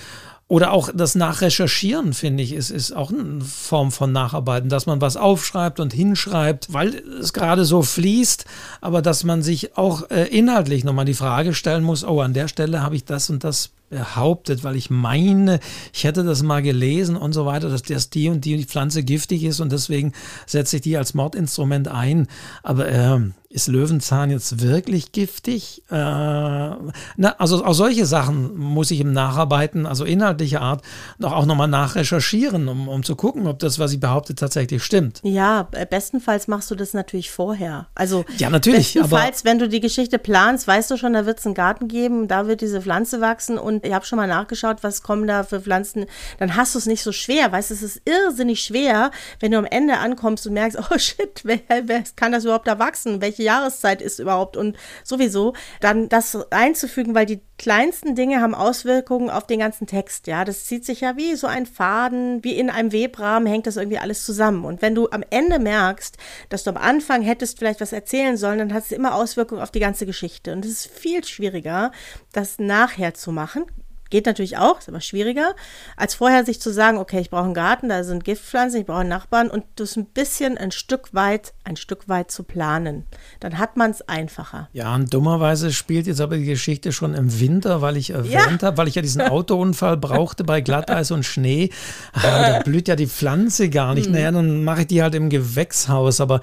Oder auch das Nachrecherchieren, finde ich, ist, ist auch eine Form von Nacharbeiten, dass man was aufschreibt und hinschreibt, weil es gerade so fließt, aber dass man sich auch äh, inhaltlich nochmal die Frage stellen muss, oh, an der Stelle habe ich das und das behauptet, weil ich meine, ich hätte das mal gelesen und so weiter, dass das die und die Pflanze giftig ist und deswegen setze ich die als Mordinstrument ein. Aber äh, ist Löwenzahn jetzt wirklich giftig? Äh, na, also auch solche Sachen muss ich im Nacharbeiten, also inhaltlicher Art, doch auch nochmal nachrecherchieren, um, um zu gucken, ob das, was ich behaupte, tatsächlich stimmt. Ja, äh, bestenfalls machst du das natürlich vorher. Also ja, natürlich. Bestenfalls, wenn du die Geschichte planst, weißt du schon, da wird es einen Garten geben, da wird diese Pflanze wachsen und ich habe schon mal nachgeschaut, was kommen da für Pflanzen. Dann hast du es nicht so schwer, weißt du, es ist irrsinnig schwer, wenn du am Ende ankommst und merkst, oh shit, wer, wer kann das überhaupt da wachsen? Welche welche Jahreszeit ist überhaupt und sowieso, dann das einzufügen, weil die kleinsten Dinge haben Auswirkungen auf den ganzen Text. Ja, das zieht sich ja wie so ein Faden, wie in einem Webrahmen hängt das irgendwie alles zusammen. Und wenn du am Ende merkst, dass du am Anfang hättest vielleicht was erzählen sollen, dann hat es immer Auswirkungen auf die ganze Geschichte. Und es ist viel schwieriger, das nachher zu machen. Geht natürlich auch, ist aber schwieriger, als vorher sich zu sagen, okay, ich brauche einen Garten, da sind Giftpflanzen, ich brauche einen Nachbarn und das ein bisschen ein Stück weit, ein Stück weit zu planen. Dann hat man es einfacher. Ja, und dummerweise spielt jetzt aber die Geschichte schon im Winter, weil ich erwähnt ja. habe, weil ich ja diesen Autounfall brauchte bei Glatteis und Schnee. Ah, da blüht ja die Pflanze gar nicht. Hm. Naja, dann mache ich die halt im Gewächshaus, aber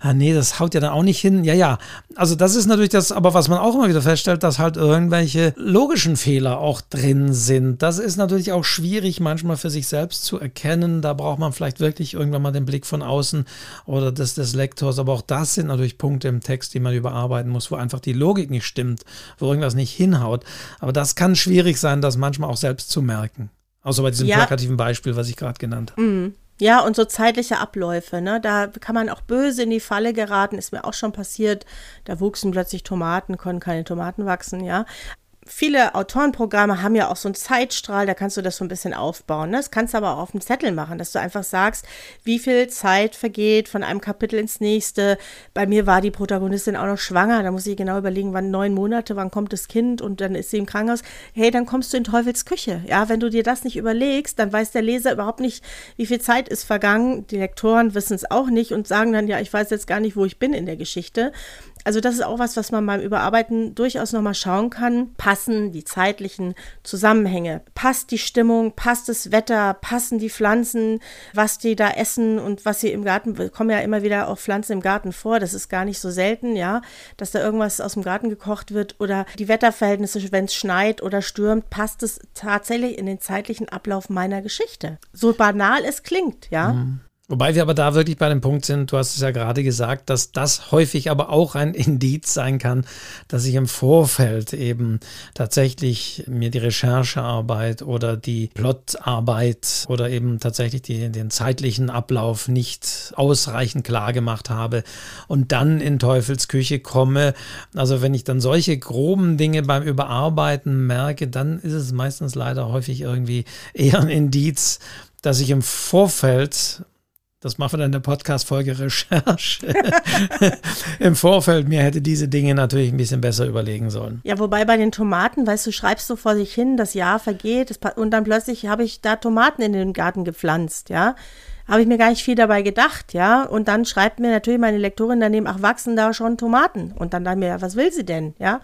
ah, nee, das haut ja dann auch nicht hin. Ja, ja, also das ist natürlich das, aber was man auch immer wieder feststellt, dass halt irgendwelche logischen Fehler auch drin drin sind. Das ist natürlich auch schwierig manchmal für sich selbst zu erkennen. Da braucht man vielleicht wirklich irgendwann mal den Blick von außen oder des, des Lektors. Aber auch das sind natürlich Punkte im Text, die man überarbeiten muss, wo einfach die Logik nicht stimmt, wo irgendwas nicht hinhaut. Aber das kann schwierig sein, das manchmal auch selbst zu merken. Außer bei diesem ja. plakativen Beispiel, was ich gerade genannt habe. Mhm. Ja, und so zeitliche Abläufe, ne? Da kann man auch böse in die Falle geraten, ist mir auch schon passiert. Da wuchsen plötzlich Tomaten, konnten keine Tomaten wachsen, ja viele Autorenprogramme haben ja auch so einen Zeitstrahl, da kannst du das so ein bisschen aufbauen. Ne? Das kannst du aber auch auf dem Zettel machen, dass du einfach sagst, wie viel Zeit vergeht von einem Kapitel ins nächste. Bei mir war die Protagonistin auch noch schwanger, da muss ich genau überlegen, wann neun Monate, wann kommt das Kind und dann ist sie im Krankenhaus. Hey, dann kommst du in Teufels Küche. Ja, wenn du dir das nicht überlegst, dann weiß der Leser überhaupt nicht, wie viel Zeit ist vergangen. Die Lektoren wissen es auch nicht und sagen dann, ja, ich weiß jetzt gar nicht, wo ich bin in der Geschichte. Also das ist auch was, was man beim Überarbeiten durchaus nochmal schauen kann. Passen die zeitlichen Zusammenhänge? Passt die Stimmung? Passt das Wetter? Passen die Pflanzen? Was die da essen und was sie im Garten, kommen ja immer wieder auch Pflanzen im Garten vor. Das ist gar nicht so selten, ja, dass da irgendwas aus dem Garten gekocht wird oder die Wetterverhältnisse, wenn es schneit oder stürmt, passt es tatsächlich in den zeitlichen Ablauf meiner Geschichte. So banal es klingt, ja. Mhm. Wobei wir aber da wirklich bei dem Punkt sind, du hast es ja gerade gesagt, dass das häufig aber auch ein Indiz sein kann, dass ich im Vorfeld eben tatsächlich mir die Recherchearbeit oder die Plotarbeit oder eben tatsächlich die, den zeitlichen Ablauf nicht ausreichend klar gemacht habe und dann in Teufels Küche komme. Also wenn ich dann solche groben Dinge beim Überarbeiten merke, dann ist es meistens leider häufig irgendwie eher ein Indiz, dass ich im Vorfeld das machen wir dann in der Podcast-Folge Recherche. Im Vorfeld mir hätte diese Dinge natürlich ein bisschen besser überlegen sollen. Ja, wobei bei den Tomaten, weißt du, schreibst du vor sich hin, das Jahr vergeht und dann plötzlich habe ich da Tomaten in den Garten gepflanzt, ja. Habe ich mir gar nicht viel dabei gedacht, ja. Und dann schreibt mir natürlich meine Lektorin daneben, ach, wachsen da schon Tomaten. Und dann dachte mir, was will sie denn, ja.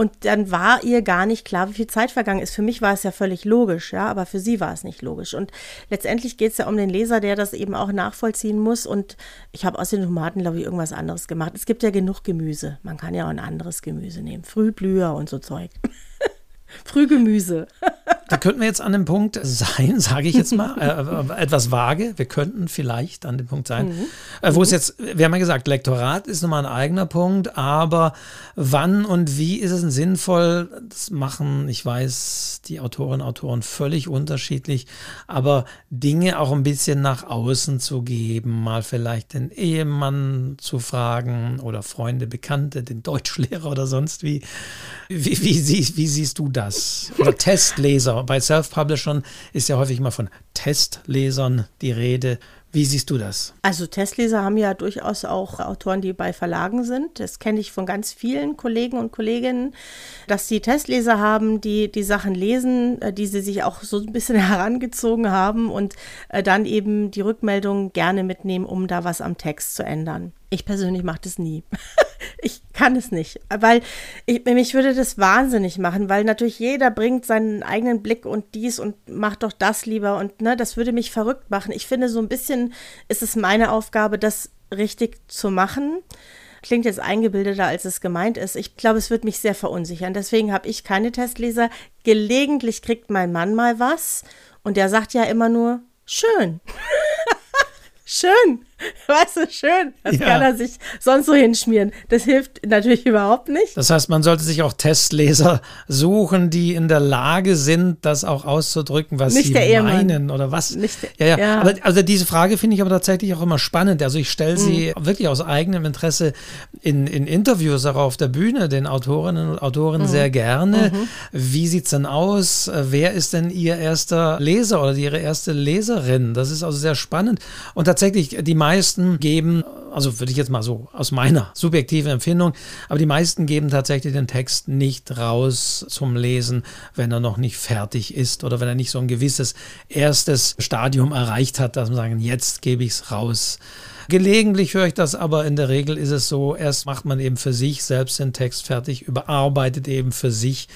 Und dann war ihr gar nicht klar, wie viel Zeit vergangen ist. Für mich war es ja völlig logisch, ja, aber für sie war es nicht logisch. Und letztendlich geht es ja um den Leser, der das eben auch nachvollziehen muss. Und ich habe aus den Tomaten, glaube ich, irgendwas anderes gemacht. Es gibt ja genug Gemüse. Man kann ja auch ein anderes Gemüse nehmen. Frühblüher und so Zeug. Frühgemüse. da könnten wir jetzt an dem Punkt sein, sage ich jetzt mal, äh, äh, etwas vage. Wir könnten vielleicht an dem Punkt sein, mhm. äh, wo es jetzt, wir haben ja gesagt, Lektorat ist nochmal ein eigener Punkt, aber wann und wie ist es sinnvoll, das machen, ich weiß, die Autorinnen und Autoren völlig unterschiedlich, aber Dinge auch ein bisschen nach außen zu geben, mal vielleicht den Ehemann zu fragen oder Freunde, Bekannte, den Deutschlehrer oder sonst wie. Wie, wie, wie, wie siehst du das? Oder Testleser. Bei Self-Publishern ist ja häufig immer von Testlesern die Rede. Wie siehst du das? Also Testleser haben ja durchaus auch Autoren, die bei Verlagen sind. Das kenne ich von ganz vielen Kollegen und Kolleginnen, dass sie Testleser haben, die die Sachen lesen, äh, die sie sich auch so ein bisschen herangezogen haben und äh, dann eben die Rückmeldung gerne mitnehmen, um da was am Text zu ändern. Ich persönlich mache das nie. ich kann es nicht, weil ich, mich würde das wahnsinnig machen, weil natürlich jeder bringt seinen eigenen Blick und dies und macht doch das lieber und ne, das würde mich verrückt machen. Ich finde, so ein bisschen ist es meine Aufgabe, das richtig zu machen. Klingt jetzt eingebildeter, als es gemeint ist. Ich glaube, es wird mich sehr verunsichern. Deswegen habe ich keine Testleser. Gelegentlich kriegt mein Mann mal was und der sagt ja immer nur, schön. schön. Weißt du, schön. Das ja. kann er sich sonst so hinschmieren. Das hilft natürlich überhaupt nicht. Das heißt, man sollte sich auch Testleser suchen, die in der Lage sind, das auch auszudrücken, was nicht sie meinen oder was. Nicht der, ja, ja, ja. Aber, also diese Frage finde ich aber tatsächlich auch immer spannend. Also ich stelle sie mhm. wirklich aus eigenem Interesse in, in Interviews auch auf der Bühne den Autorinnen und Autoren mhm. sehr gerne. Mhm. Wie sieht es denn aus? Wer ist denn ihr erster Leser oder ihre erste Leserin? Das ist also sehr spannend. Und tatsächlich, die meisten geben, also würde ich jetzt mal so aus meiner subjektiven Empfindung, aber die meisten geben tatsächlich den Text nicht raus zum Lesen, wenn er noch nicht fertig ist oder wenn er nicht so ein gewisses erstes Stadium erreicht hat, dass man sagen, jetzt gebe ich es raus. Gelegentlich höre ich das, aber in der Regel ist es so, erst macht man eben für sich selbst den Text fertig, überarbeitet eben für sich,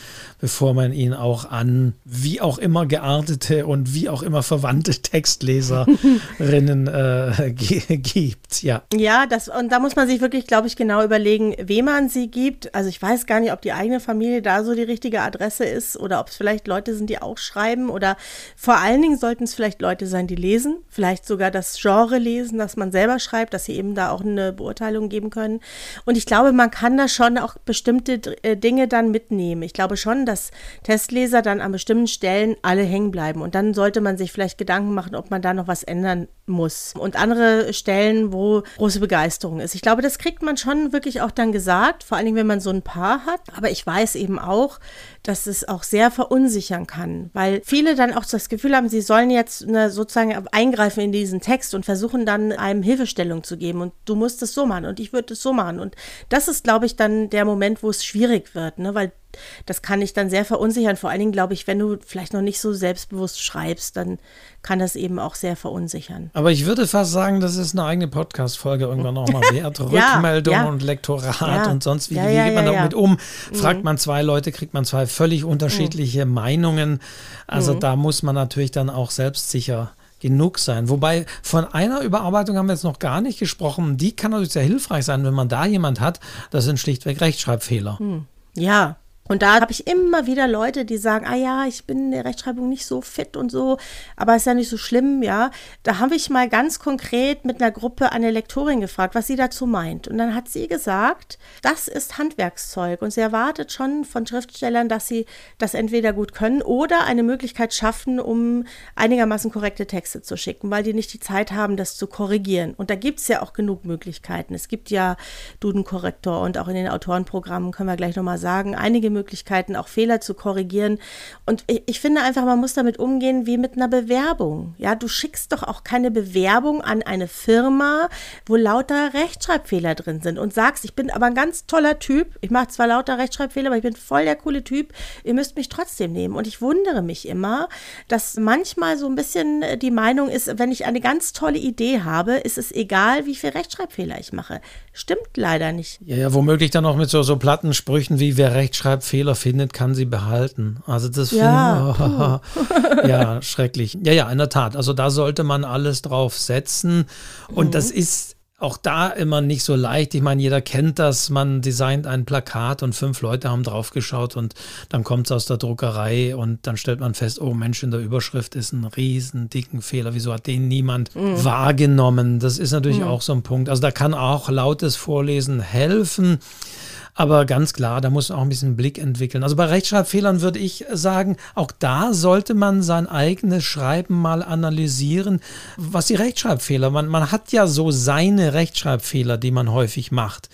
bevor man ihn auch an wie auch immer geartete und wie auch immer verwandte Textleserinnen äh, gibt. Ja, ja das, und da muss man sich wirklich, glaube ich, genau überlegen, wem man sie gibt. Also ich weiß gar nicht, ob die eigene Familie da so die richtige Adresse ist oder ob es vielleicht Leute sind, die auch schreiben oder vor allen Dingen sollten es vielleicht Leute sein, die lesen, vielleicht sogar das Genre lesen, das man selber schreibt, dass sie eben da auch eine Beurteilung geben können. Und ich glaube, man kann da schon auch bestimmte äh, Dinge dann mitnehmen. Ich glaube schon, dass Testleser dann an bestimmten Stellen alle hängen bleiben. Und dann sollte man sich vielleicht Gedanken machen, ob man da noch was ändern muss. Und andere Stellen, wo große Begeisterung ist. Ich glaube, das kriegt man schon wirklich auch dann gesagt, vor allen Dingen, wenn man so ein Paar hat. Aber ich weiß eben auch, dass es auch sehr verunsichern kann, weil viele dann auch das Gefühl haben, sie sollen jetzt eine, sozusagen eingreifen in diesen Text und versuchen dann einem Hilfestellung zu geben und du musst es so machen und ich würde es so machen und das ist, glaube ich, dann der Moment, wo es schwierig wird, ne? weil das kann ich dann sehr verunsichern. Vor allen Dingen, glaube ich, wenn du vielleicht noch nicht so selbstbewusst schreibst, dann kann das eben auch sehr verunsichern. Aber ich würde fast sagen, das ist eine eigene Podcast-Folge irgendwann nochmal wert. ja, Rückmeldung ja. und Lektorat ja. und sonst wie, wie geht man damit um? Fragt mhm. man zwei Leute, kriegt man zwei völlig unterschiedliche mhm. Meinungen. Also mhm. da muss man natürlich dann auch selbstsicher genug sein. Wobei von einer Überarbeitung haben wir jetzt noch gar nicht gesprochen. Die kann natürlich sehr hilfreich sein, wenn man da jemand hat. Das sind schlichtweg Rechtschreibfehler. Hm. Ja, und da habe ich immer wieder Leute, die sagen, ah ja, ich bin in der Rechtschreibung nicht so fit und so, aber ist ja nicht so schlimm, ja. Da habe ich mal ganz konkret mit einer Gruppe eine Lektorin gefragt, was sie dazu meint. Und dann hat sie gesagt, das ist Handwerkszeug und sie erwartet schon von Schriftstellern, dass sie das entweder gut können oder eine Möglichkeit schaffen, um einigermaßen korrekte Texte zu schicken, weil die nicht die Zeit haben, das zu korrigieren. Und da gibt es ja auch genug Möglichkeiten. Es gibt ja Duden-Korrektor und auch in den Autorenprogrammen können wir gleich nochmal sagen, einige Möglichkeiten, auch Fehler zu korrigieren. Und ich, ich finde einfach, man muss damit umgehen wie mit einer Bewerbung. Ja, du schickst doch auch keine Bewerbung an eine Firma, wo lauter Rechtschreibfehler drin sind und sagst, ich bin aber ein ganz toller Typ. Ich mache zwar lauter Rechtschreibfehler, aber ich bin voll der coole Typ. Ihr müsst mich trotzdem nehmen. Und ich wundere mich immer, dass manchmal so ein bisschen die Meinung ist, wenn ich eine ganz tolle Idee habe, ist es egal, wie viel Rechtschreibfehler ich mache. Stimmt leider nicht. Ja, ja womöglich dann auch mit so, so platten Sprüchen wie wer Rechtschreib Fehler findet, kann sie behalten. Also das ja, finde ich, ja, schrecklich. Ja, ja, in der Tat. Also da sollte man alles drauf setzen. Und mhm. das ist auch da immer nicht so leicht. Ich meine, jeder kennt das. Man designt ein Plakat und fünf Leute haben drauf geschaut und dann kommt es aus der Druckerei und dann stellt man fest, oh Mensch, in der Überschrift ist ein riesen dicken Fehler. Wieso hat den niemand mhm. wahrgenommen? Das ist natürlich mhm. auch so ein Punkt. Also da kann auch lautes Vorlesen helfen. Aber ganz klar, da muss man auch ein bisschen Blick entwickeln. Also bei Rechtschreibfehlern würde ich sagen, auch da sollte man sein eigenes Schreiben mal analysieren. Was die Rechtschreibfehler, man, man hat ja so seine Rechtschreibfehler, die man häufig macht.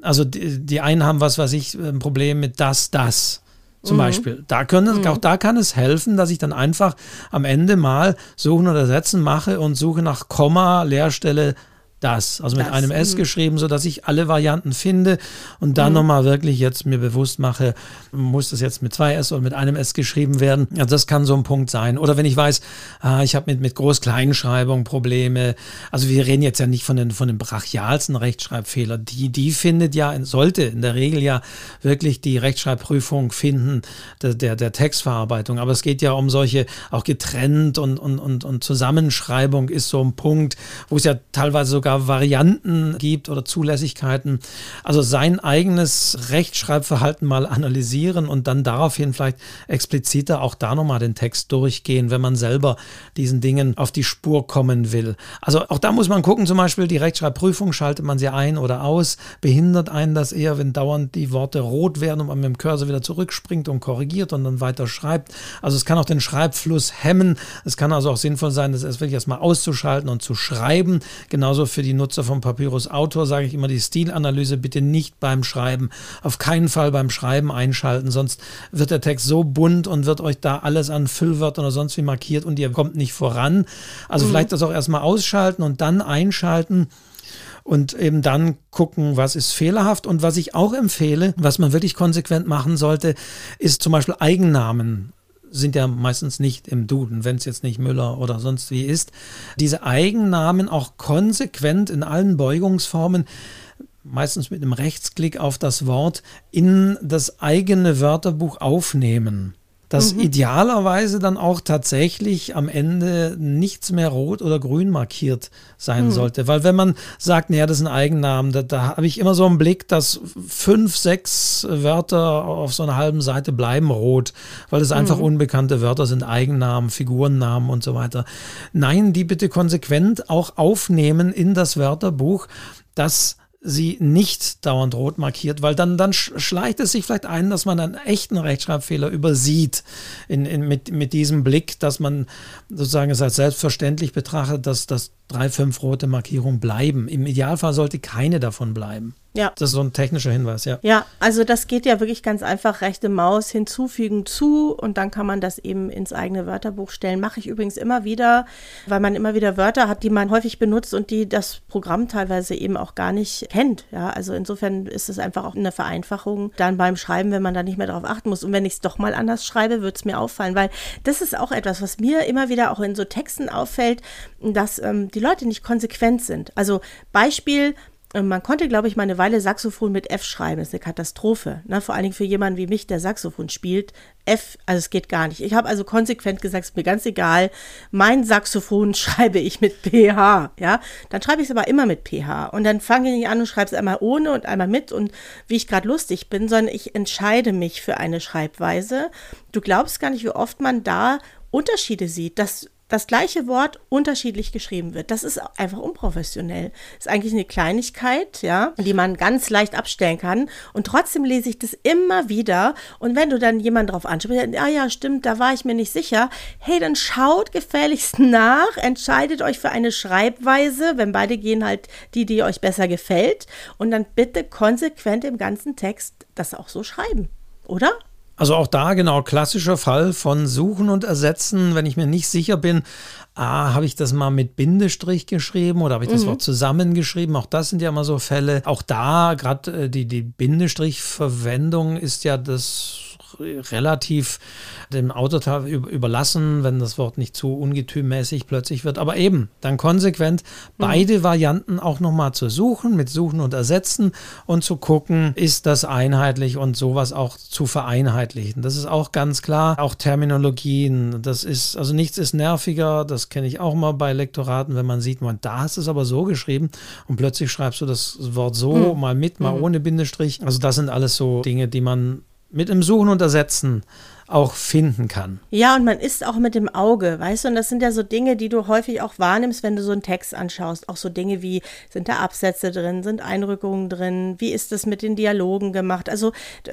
Also die, die einen haben was weiß ich, ein Problem mit das, das zum mhm. Beispiel. Da können, mhm. Auch da kann es helfen, dass ich dann einfach am Ende mal Suchen oder Setzen mache und suche nach Komma, Leerstelle, das, also mit das, einem S mh. geschrieben, sodass ich alle Varianten finde und dann mhm. nochmal wirklich jetzt mir bewusst mache, muss das jetzt mit zwei S oder mit einem S geschrieben werden. Also das kann so ein Punkt sein. Oder wenn ich weiß, ah, ich habe mit, mit Groß-Kleinschreibung Probleme. Also wir reden jetzt ja nicht von den, von den brachialsten Rechtschreibfehlern. Die, die findet ja, sollte in der Regel ja wirklich die Rechtschreibprüfung finden, der, der, der Textverarbeitung. Aber es geht ja um solche auch getrennt und, und, und, und Zusammenschreibung ist so ein Punkt, wo es ja teilweise sogar sogar Varianten gibt oder Zulässigkeiten. Also sein eigenes Rechtschreibverhalten mal analysieren und dann daraufhin vielleicht expliziter auch da nochmal den Text durchgehen, wenn man selber diesen Dingen auf die Spur kommen will. Also auch da muss man gucken, zum Beispiel die Rechtschreibprüfung, schaltet man sie ein oder aus, behindert einen das eher, wenn dauernd die Worte rot werden und man mit dem Cursor wieder zurückspringt und korrigiert und dann weiter schreibt. Also es kann auch den Schreibfluss hemmen. Es kann also auch sinnvoll sein, das wirklich erstmal auszuschalten und zu schreiben. Genauso für die Nutzer vom Papyrus Autor sage ich immer die Stilanalyse bitte nicht beim Schreiben, auf keinen Fall beim Schreiben einschalten, sonst wird der Text so bunt und wird euch da alles an Füllwörtern oder sonst wie markiert und ihr kommt nicht voran. Also mhm. vielleicht das auch erstmal ausschalten und dann einschalten und eben dann gucken, was ist fehlerhaft. Und was ich auch empfehle, was man wirklich konsequent machen sollte, ist zum Beispiel Eigennamen sind ja meistens nicht im Duden, wenn es jetzt nicht Müller oder sonst wie ist. Diese Eigennamen auch konsequent in allen Beugungsformen meistens mit einem Rechtsklick auf das Wort in das eigene Wörterbuch aufnehmen dass mhm. idealerweise dann auch tatsächlich am Ende nichts mehr rot oder grün markiert sein mhm. sollte. Weil wenn man sagt, naja, das ist ein Eigennamen, da, da habe ich immer so einen Blick, dass fünf, sechs Wörter auf so einer halben Seite bleiben rot, weil es einfach mhm. unbekannte Wörter sind, Eigennamen, Figurennamen und so weiter. Nein, die bitte konsequent auch aufnehmen in das Wörterbuch, dass sie nicht dauernd rot markiert, weil dann, dann schleicht es sich vielleicht ein, dass man einen echten Rechtschreibfehler übersieht in, in, mit, mit diesem Blick, dass man sozusagen es als selbstverständlich betrachtet, dass, dass drei, fünf rote Markierungen bleiben. Im Idealfall sollte keine davon bleiben. Ja. Das ist so ein technischer Hinweis, ja. Ja, also das geht ja wirklich ganz einfach. Rechte Maus hinzufügen zu und dann kann man das eben ins eigene Wörterbuch stellen. Mache ich übrigens immer wieder, weil man immer wieder Wörter hat, die man häufig benutzt und die das Programm teilweise eben auch gar nicht kennt. Ja, also insofern ist es einfach auch eine Vereinfachung dann beim Schreiben, wenn man da nicht mehr darauf achten muss. Und wenn ich es doch mal anders schreibe, wird es mir auffallen, weil das ist auch etwas, was mir immer wieder auch in so Texten auffällt, dass ähm, die Leute nicht konsequent sind. Also Beispiel, man konnte, glaube ich, mal eine Weile Saxophon mit F schreiben. Das ist eine Katastrophe. Ne? Vor allen Dingen für jemanden wie mich, der Saxophon spielt. F, also es geht gar nicht. Ich habe also konsequent gesagt, es ist mir ganz egal. Mein Saxophon schreibe ich mit PH. Ja, dann schreibe ich es aber immer mit PH. Und dann fange ich nicht an und schreibe es einmal ohne und einmal mit und wie ich gerade lustig bin, sondern ich entscheide mich für eine Schreibweise. Du glaubst gar nicht, wie oft man da Unterschiede sieht, dass das gleiche Wort unterschiedlich geschrieben wird. Das ist einfach unprofessionell. Ist eigentlich eine Kleinigkeit, ja, die man ganz leicht abstellen kann. Und trotzdem lese ich das immer wieder. Und wenn du dann jemanden darauf ansprichst, ah ja, stimmt, da war ich mir nicht sicher. Hey, dann schaut gefälligst nach, entscheidet euch für eine Schreibweise, wenn beide gehen halt die, die euch besser gefällt. Und dann bitte konsequent im ganzen Text das auch so schreiben. Oder? Also auch da genau klassischer Fall von Suchen und Ersetzen, wenn ich mir nicht sicher bin, ah, habe ich das mal mit Bindestrich geschrieben oder habe ich das mhm. Wort zusammengeschrieben? Auch das sind ja immer so Fälle. Auch da, gerade äh, die, die Bindestrichverwendung ist ja das relativ dem Autor überlassen, wenn das Wort nicht zu ungetümmäßig plötzlich wird. Aber eben, dann konsequent beide mhm. Varianten auch nochmal zu suchen, mit Suchen und Ersetzen und zu gucken, ist das einheitlich und sowas auch zu vereinheitlichen. Das ist auch ganz klar. Auch Terminologien, das ist, also nichts ist nerviger, das kenne ich auch mal bei Lektoraten, wenn man sieht, man, da hast du es aber so geschrieben und plötzlich schreibst du das Wort so, mhm. mal mit, mal mhm. ohne Bindestrich. Also das sind alles so Dinge, die man mit dem Suchen und Ersetzen auch finden kann. Ja, und man ist auch mit dem Auge, weißt du, und das sind ja so Dinge, die du häufig auch wahrnimmst, wenn du so einen Text anschaust. Auch so Dinge wie, sind da Absätze drin, sind Einrückungen drin, wie ist das mit den Dialogen gemacht? Also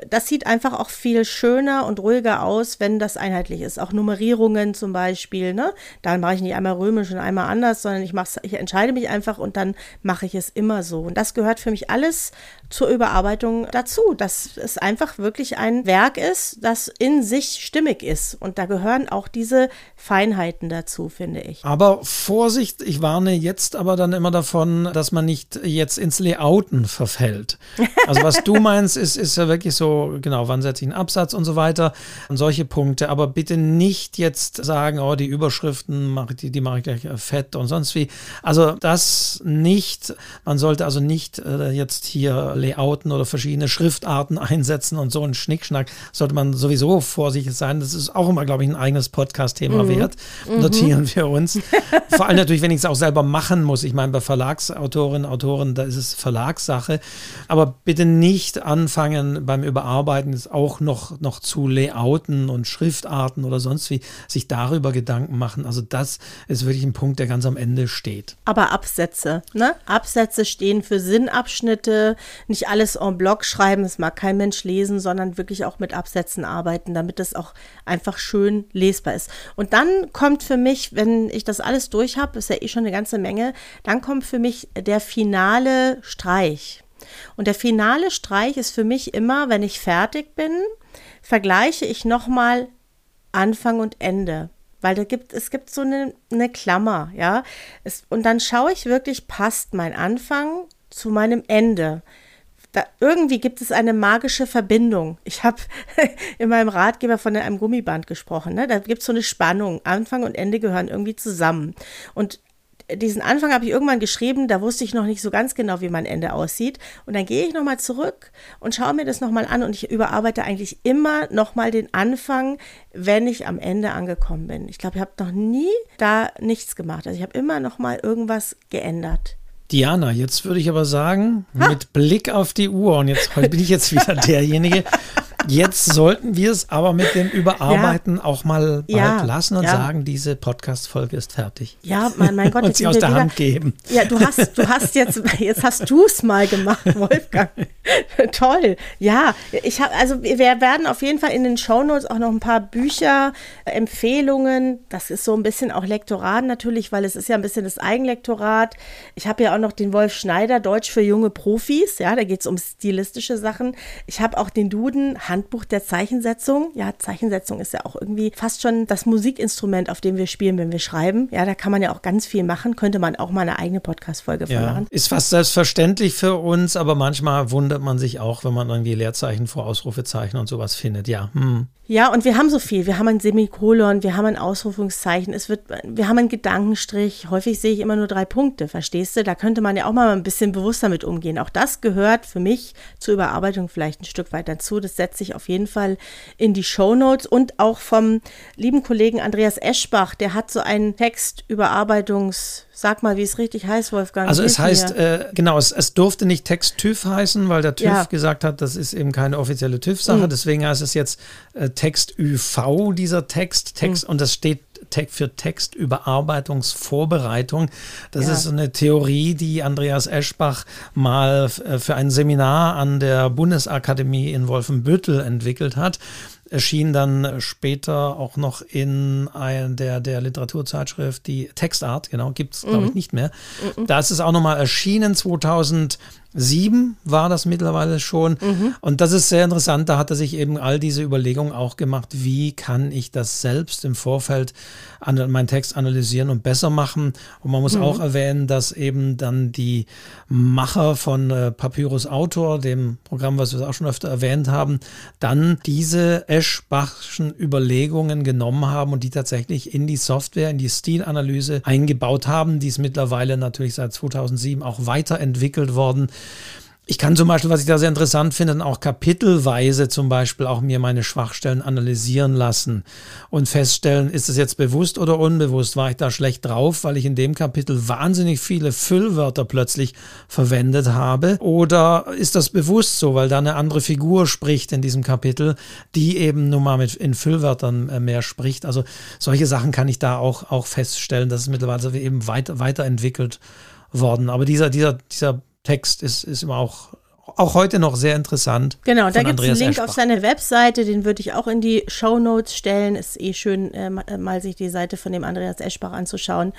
das sieht einfach auch viel schöner und ruhiger aus, wenn das einheitlich ist. Auch Nummerierungen zum Beispiel, ne? Dann mache ich nicht einmal römisch und einmal anders, sondern ich, mach's, ich entscheide mich einfach und dann mache ich es immer so. Und das gehört für mich alles zur Überarbeitung dazu, dass es einfach wirklich ein Werk ist, das in sich sich stimmig ist. Und da gehören auch diese Feinheiten dazu, finde ich. Aber Vorsicht, ich warne jetzt aber dann immer davon, dass man nicht jetzt ins Layouten verfällt. Also was du meinst, ist, ist ja wirklich so, genau, wann setze ich einen Absatz und so weiter und solche Punkte. Aber bitte nicht jetzt sagen, oh, die Überschriften, mache die, die mache ich gleich fett und sonst wie. Also das nicht. Man sollte also nicht äh, jetzt hier Layouten oder verschiedene Schriftarten einsetzen und so einen Schnickschnack. Sollte man sowieso vorsichtig vorsichtig sein. Das ist auch immer, glaube ich, ein eigenes Podcast-Thema mhm. wert. Mhm. Notieren wir uns. Vor allem natürlich, wenn ich es auch selber machen muss. Ich meine, bei Verlagsautorinnen, Autoren, da ist es Verlagssache. Aber bitte nicht anfangen beim Überarbeiten, es auch noch, noch zu layouten und Schriftarten oder sonst wie, sich darüber Gedanken machen. Also das ist wirklich ein Punkt, der ganz am Ende steht. Aber Absätze, ne? Absätze stehen für Sinnabschnitte, nicht alles en bloc schreiben, das mag kein Mensch lesen, sondern wirklich auch mit Absätzen arbeiten, damit es auch einfach schön lesbar ist. Und dann kommt für mich, wenn ich das alles durch habe, ist ja eh schon eine ganze Menge, dann kommt für mich der finale Streich. Und der finale Streich ist für mich immer, wenn ich fertig bin, vergleiche ich nochmal Anfang und Ende. Weil da gibt, es gibt so eine, eine Klammer, ja. Es, und dann schaue ich wirklich, passt mein Anfang zu meinem Ende. Da, irgendwie gibt es eine magische Verbindung. Ich habe in meinem Ratgeber von einem Gummiband gesprochen. Ne? Da gibt es so eine Spannung. Anfang und Ende gehören irgendwie zusammen. Und diesen Anfang habe ich irgendwann geschrieben, da wusste ich noch nicht so ganz genau, wie mein Ende aussieht. Und dann gehe ich nochmal zurück und schaue mir das nochmal an und ich überarbeite eigentlich immer nochmal den Anfang, wenn ich am Ende angekommen bin. Ich glaube, ich habe noch nie da nichts gemacht. Also ich habe immer nochmal irgendwas geändert. Diana, jetzt würde ich aber sagen, ha. mit Blick auf die Uhr, und jetzt bin ich jetzt wieder derjenige, Jetzt sollten wir es aber mit dem Überarbeiten ja. auch mal bald ja. lassen und ja. sagen, diese Podcast-Folge ist fertig. Ja, mein, mein Gott, und sie aus der wieder, Hand geben. Ja, du hast, du hast jetzt, jetzt hast du es mal gemacht, Wolfgang. Toll. Ja, ich habe, also wir werden auf jeden Fall in den Shownotes auch noch ein paar Bücher, Empfehlungen. Das ist so ein bisschen auch Lektorat natürlich, weil es ist ja ein bisschen das Eigenlektorat. Ich habe ja auch noch den Wolf Schneider, Deutsch für junge Profis. Ja, da geht es um stilistische Sachen. Ich habe auch den Duden, Handbuch der Zeichensetzung. Ja, Zeichensetzung ist ja auch irgendwie fast schon das Musikinstrument, auf dem wir spielen, wenn wir schreiben. Ja, da kann man ja auch ganz viel machen. Könnte man auch mal eine eigene Podcast-Folge ja, machen. Ist fast selbstverständlich für uns, aber manchmal wundert man sich auch, wenn man irgendwie Leerzeichen vor Ausrufezeichen und sowas findet. Ja. Hm. Ja, und wir haben so viel. Wir haben ein Semikolon, wir haben ein Ausrufungszeichen, es wird, wir haben einen Gedankenstrich. Häufig sehe ich immer nur drei Punkte, verstehst du? Da könnte man ja auch mal ein bisschen bewusster mit umgehen. Auch das gehört für mich zur Überarbeitung vielleicht ein Stück weit dazu. Das setze ich auf jeden Fall in die Show Notes und auch vom lieben Kollegen Andreas Eschbach, der hat so einen Textüberarbeitungs Sag mal, wie es richtig heißt, Wolfgang. Also es heißt, äh, genau, es, es, durfte nicht Text TÜV heißen, weil der TÜV ja. gesagt hat, das ist eben keine offizielle TÜV-Sache. Mhm. Deswegen heißt es jetzt äh, Text ÜV, dieser Text. Text mhm. Und das steht für Textüberarbeitungsvorbereitung. Das ja. ist eine Theorie, die Andreas Eschbach mal äh, für ein Seminar an der Bundesakademie in Wolfenbüttel entwickelt hat erschien dann später auch noch in ein, der, der Literaturzeitschrift die Textart, genau, gibt es, glaube ich, mhm. nicht mehr. Mhm. Da ist es auch nochmal erschienen, 2000 sieben war das mittlerweile schon. Mhm. Und das ist sehr interessant. Da hat er sich eben all diese Überlegungen auch gemacht, wie kann ich das selbst im Vorfeld an meinen Text analysieren und besser machen. Und man muss mhm. auch erwähnen, dass eben dann die Macher von äh, Papyrus Autor, dem Programm, was wir auch schon öfter erwähnt haben, dann diese Eschbachschen Überlegungen genommen haben und die tatsächlich in die Software, in die Stilanalyse eingebaut haben. Die ist mittlerweile natürlich seit 2007 auch weiterentwickelt worden. Ich kann zum Beispiel, was ich da sehr interessant finde, auch kapitelweise zum Beispiel auch mir meine Schwachstellen analysieren lassen und feststellen, ist es jetzt bewusst oder unbewusst? War ich da schlecht drauf, weil ich in dem Kapitel wahnsinnig viele Füllwörter plötzlich verwendet habe? Oder ist das bewusst so, weil da eine andere Figur spricht in diesem Kapitel, die eben nun mal mit in Füllwörtern äh, mehr spricht? Also solche Sachen kann ich da auch, auch feststellen, dass es mittlerweile eben weiter, weiterentwickelt worden. Aber dieser, dieser, dieser Text ist, ist immer auch auch heute noch sehr interessant. Genau, da gibt es einen Link Eschbach. auf seine Webseite, den würde ich auch in die Show Notes stellen. Ist eh schön, äh, äh, mal sich die Seite von dem Andreas Eschbach anzuschauen.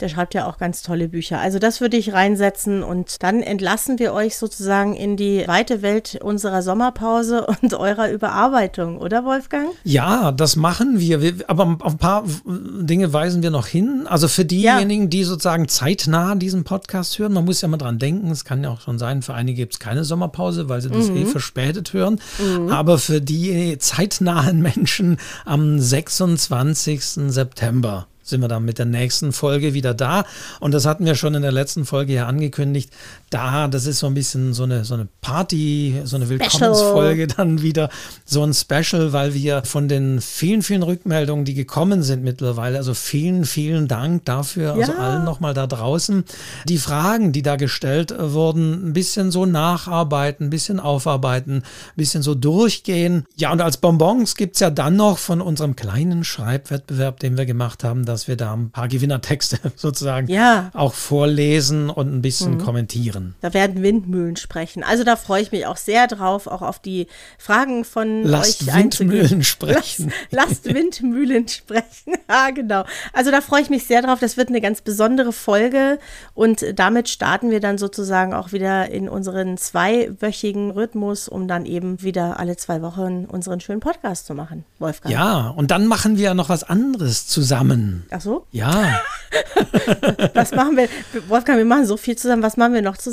Der schreibt ja auch ganz tolle Bücher. Also das würde ich reinsetzen und dann entlassen wir euch sozusagen in die weite Welt unserer Sommerpause und eurer Überarbeitung, oder Wolfgang? Ja, das machen wir. wir aber auf ein paar Dinge weisen wir noch hin. Also für diejenigen, ja. die sozusagen zeitnah diesen Podcast hören, man muss ja mal dran denken, es kann ja auch schon sein, für einige gibt es keine Sommerpause. Sommerpause, weil sie das eh mhm. eh verspätet hören. Mhm. Aber für die zeitnahen Menschen am 26. September sind wir dann mit der nächsten Folge wieder da. Und das hatten wir schon in der letzten Folge ja angekündigt. Da, das ist so ein bisschen so eine, so eine Party, so eine Willkommensfolge dann wieder, so ein Special, weil wir von den vielen, vielen Rückmeldungen, die gekommen sind mittlerweile, also vielen, vielen Dank dafür, also ja. also allen nochmal da draußen, die Fragen, die da gestellt wurden, ein bisschen so nacharbeiten, ein bisschen aufarbeiten, ein bisschen so durchgehen. Ja, und als Bonbons gibt es ja dann noch von unserem kleinen Schreibwettbewerb, den wir gemacht haben, dass wir da ein paar Gewinnertexte sozusagen ja. auch vorlesen und ein bisschen mhm. kommentieren. Da werden Windmühlen sprechen. Also da freue ich mich auch sehr drauf, auch auf die Fragen von Lasst euch Windmühlen sprechen. Lasst, lasst Windmühlen sprechen. ja, genau. Also da freue ich mich sehr drauf. Das wird eine ganz besondere Folge und damit starten wir dann sozusagen auch wieder in unseren zweiwöchigen Rhythmus, um dann eben wieder alle zwei Wochen unseren schönen Podcast zu machen, Wolfgang. Ja, und dann machen wir noch was anderes zusammen. Ach so? Ja. was machen wir? Wolfgang, wir machen so viel zusammen. Was machen wir noch zusammen?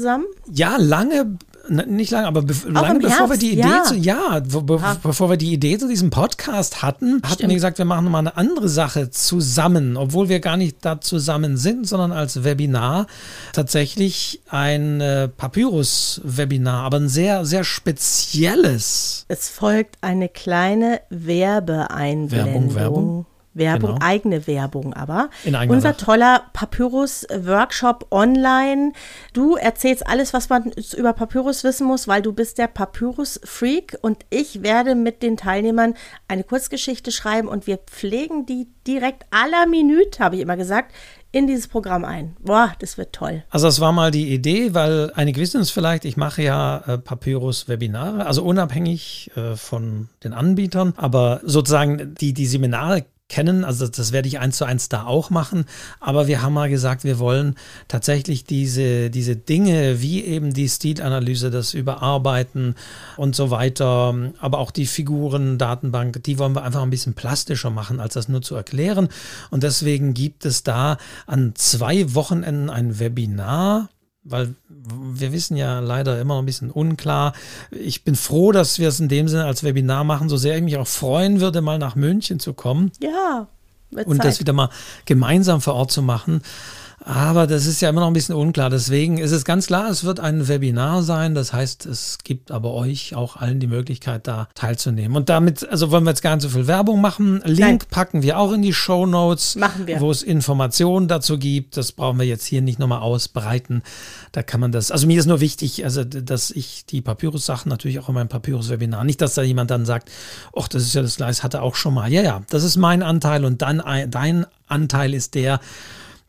Ja, lange nicht lange, aber be lange bevor Herbst, wir die Idee ja. zu, ja, be ah. bevor wir die Idee zu diesem Podcast hatten, Stimmt. hatten wir gesagt, wir machen mal eine andere Sache zusammen, obwohl wir gar nicht da zusammen sind, sondern als Webinar tatsächlich ein äh, Papyrus-Webinar, aber ein sehr, sehr spezielles. Es folgt eine kleine Werbeeinblendung. Werbung, Werbung. Werbung, genau. eigene Werbung aber. Unser Sache. toller Papyrus-Workshop online. Du erzählst alles, was man über Papyrus wissen muss, weil du bist der Papyrus-Freak und ich werde mit den Teilnehmern eine Kurzgeschichte schreiben und wir pflegen die direkt aller Minute, habe ich immer gesagt, in dieses Programm ein. Boah, das wird toll. Also das war mal die Idee, weil einige wissen es vielleicht, ich mache ja äh, Papyrus-Webinare, also unabhängig äh, von den Anbietern, aber sozusagen die, die Seminare kennen. Also das werde ich eins zu eins da auch machen. Aber wir haben mal gesagt, wir wollen tatsächlich diese, diese Dinge wie eben die Stilanalyse, das Überarbeiten und so weiter, aber auch die Figuren-Datenbank, die wollen wir einfach ein bisschen plastischer machen, als das nur zu erklären. Und deswegen gibt es da an zwei Wochenenden ein Webinar weil wir wissen ja leider immer noch ein bisschen unklar. Ich bin froh, dass wir es in dem Sinne als Webinar machen, so sehr ich mich auch freuen würde, mal nach München zu kommen. Ja. Und Zeit. das wieder mal gemeinsam vor Ort zu machen. Aber das ist ja immer noch ein bisschen unklar. Deswegen ist es ganz klar, es wird ein Webinar sein. Das heißt, es gibt aber euch auch allen die Möglichkeit, da teilzunehmen. Und damit, also wollen wir jetzt gar nicht so viel Werbung machen. Link Nein. packen wir auch in die Show Notes, machen wir. wo es Informationen dazu gibt. Das brauchen wir jetzt hier nicht nochmal ausbreiten. Da kann man das, also mir ist nur wichtig, also dass ich die Papyrus-Sachen natürlich auch in meinem Papyrus-Webinar, nicht, dass da jemand dann sagt, ach, das ist ja das Gleis, hatte auch schon mal. Ja, ja, das ist mein Anteil und dann dein Anteil ist der,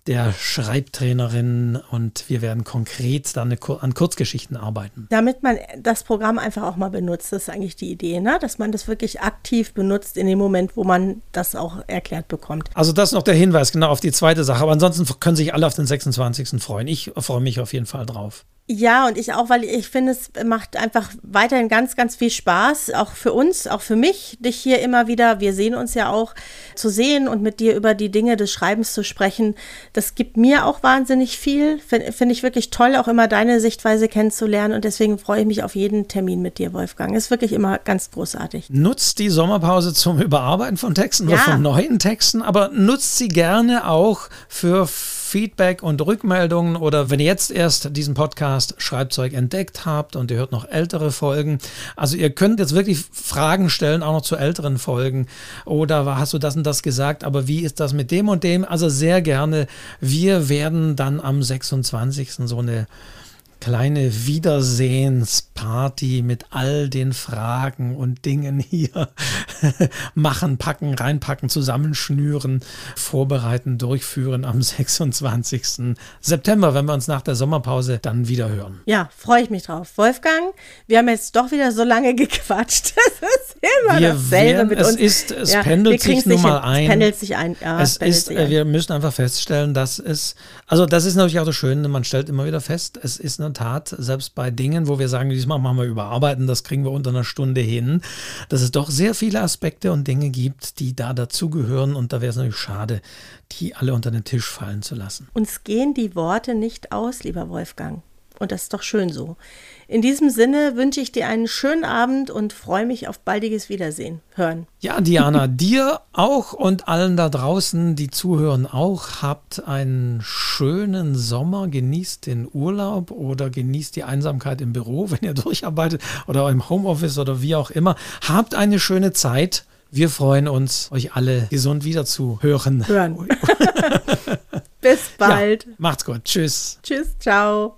der Schreibtrainerin und wir werden konkret dann an Kurzgeschichten arbeiten. Damit man das Programm einfach auch mal benutzt, das ist eigentlich die Idee, ne? dass man das wirklich aktiv benutzt in dem Moment, wo man das auch erklärt bekommt. Also das ist noch der Hinweis genau auf die zweite Sache, aber ansonsten können sich alle auf den 26. freuen. Ich freue mich auf jeden Fall drauf. Ja, und ich auch, weil ich finde, es macht einfach weiterhin ganz, ganz viel Spaß, auch für uns, auch für mich, dich hier immer wieder, wir sehen uns ja auch, zu sehen und mit dir über die Dinge des Schreibens zu sprechen. Das gibt mir auch wahnsinnig viel. Finde find ich wirklich toll, auch immer deine Sichtweise kennenzulernen. Und deswegen freue ich mich auf jeden Termin mit dir, Wolfgang. Ist wirklich immer ganz großartig. Nutzt die Sommerpause zum Überarbeiten von Texten ja. oder von neuen Texten, aber nutzt sie gerne auch für Feedback und Rückmeldungen oder wenn ihr jetzt erst diesen Podcast Schreibzeug entdeckt habt und ihr hört noch ältere Folgen. Also ihr könnt jetzt wirklich Fragen stellen, auch noch zu älteren Folgen. Oder hast du das und das gesagt, aber wie ist das mit dem und dem? Also sehr gerne. Wir werden dann am 26. so eine kleine Wiedersehensparty mit all den Fragen und Dingen hier machen, packen, reinpacken, zusammenschnüren, vorbereiten, durchführen am 26. September, wenn wir uns nach der Sommerpause dann wieder hören. Ja, freue ich mich drauf. Wolfgang, wir haben jetzt doch wieder so lange gequatscht. Das ist immer wir dasselbe werden, mit es uns. Ist, es ja, pendelt sich nun mal ein. Es pendelt sich ein. Ja, es ist, ein. Wir müssen einfach feststellen, dass es, also das ist natürlich auch das Schöne, man stellt immer wieder fest, es ist eine Tat, selbst bei Dingen, wo wir sagen, diesmal machen wir überarbeiten, das kriegen wir unter einer Stunde hin, dass es doch sehr viele Aspekte und Dinge gibt, die da dazugehören und da wäre es natürlich schade, die alle unter den Tisch fallen zu lassen. Uns gehen die Worte nicht aus, lieber Wolfgang. Und das ist doch schön so. In diesem Sinne wünsche ich dir einen schönen Abend und freue mich auf baldiges Wiedersehen. Hören. Ja, Diana, dir auch und allen da draußen, die zuhören, auch. Habt einen schönen Sommer, genießt den Urlaub oder genießt die Einsamkeit im Büro, wenn ihr durcharbeitet oder im Homeoffice oder wie auch immer. Habt eine schöne Zeit. Wir freuen uns, euch alle gesund wieder zu hören. Hören. Bis bald. Ja, macht's gut. Tschüss. Tschüss. Ciao.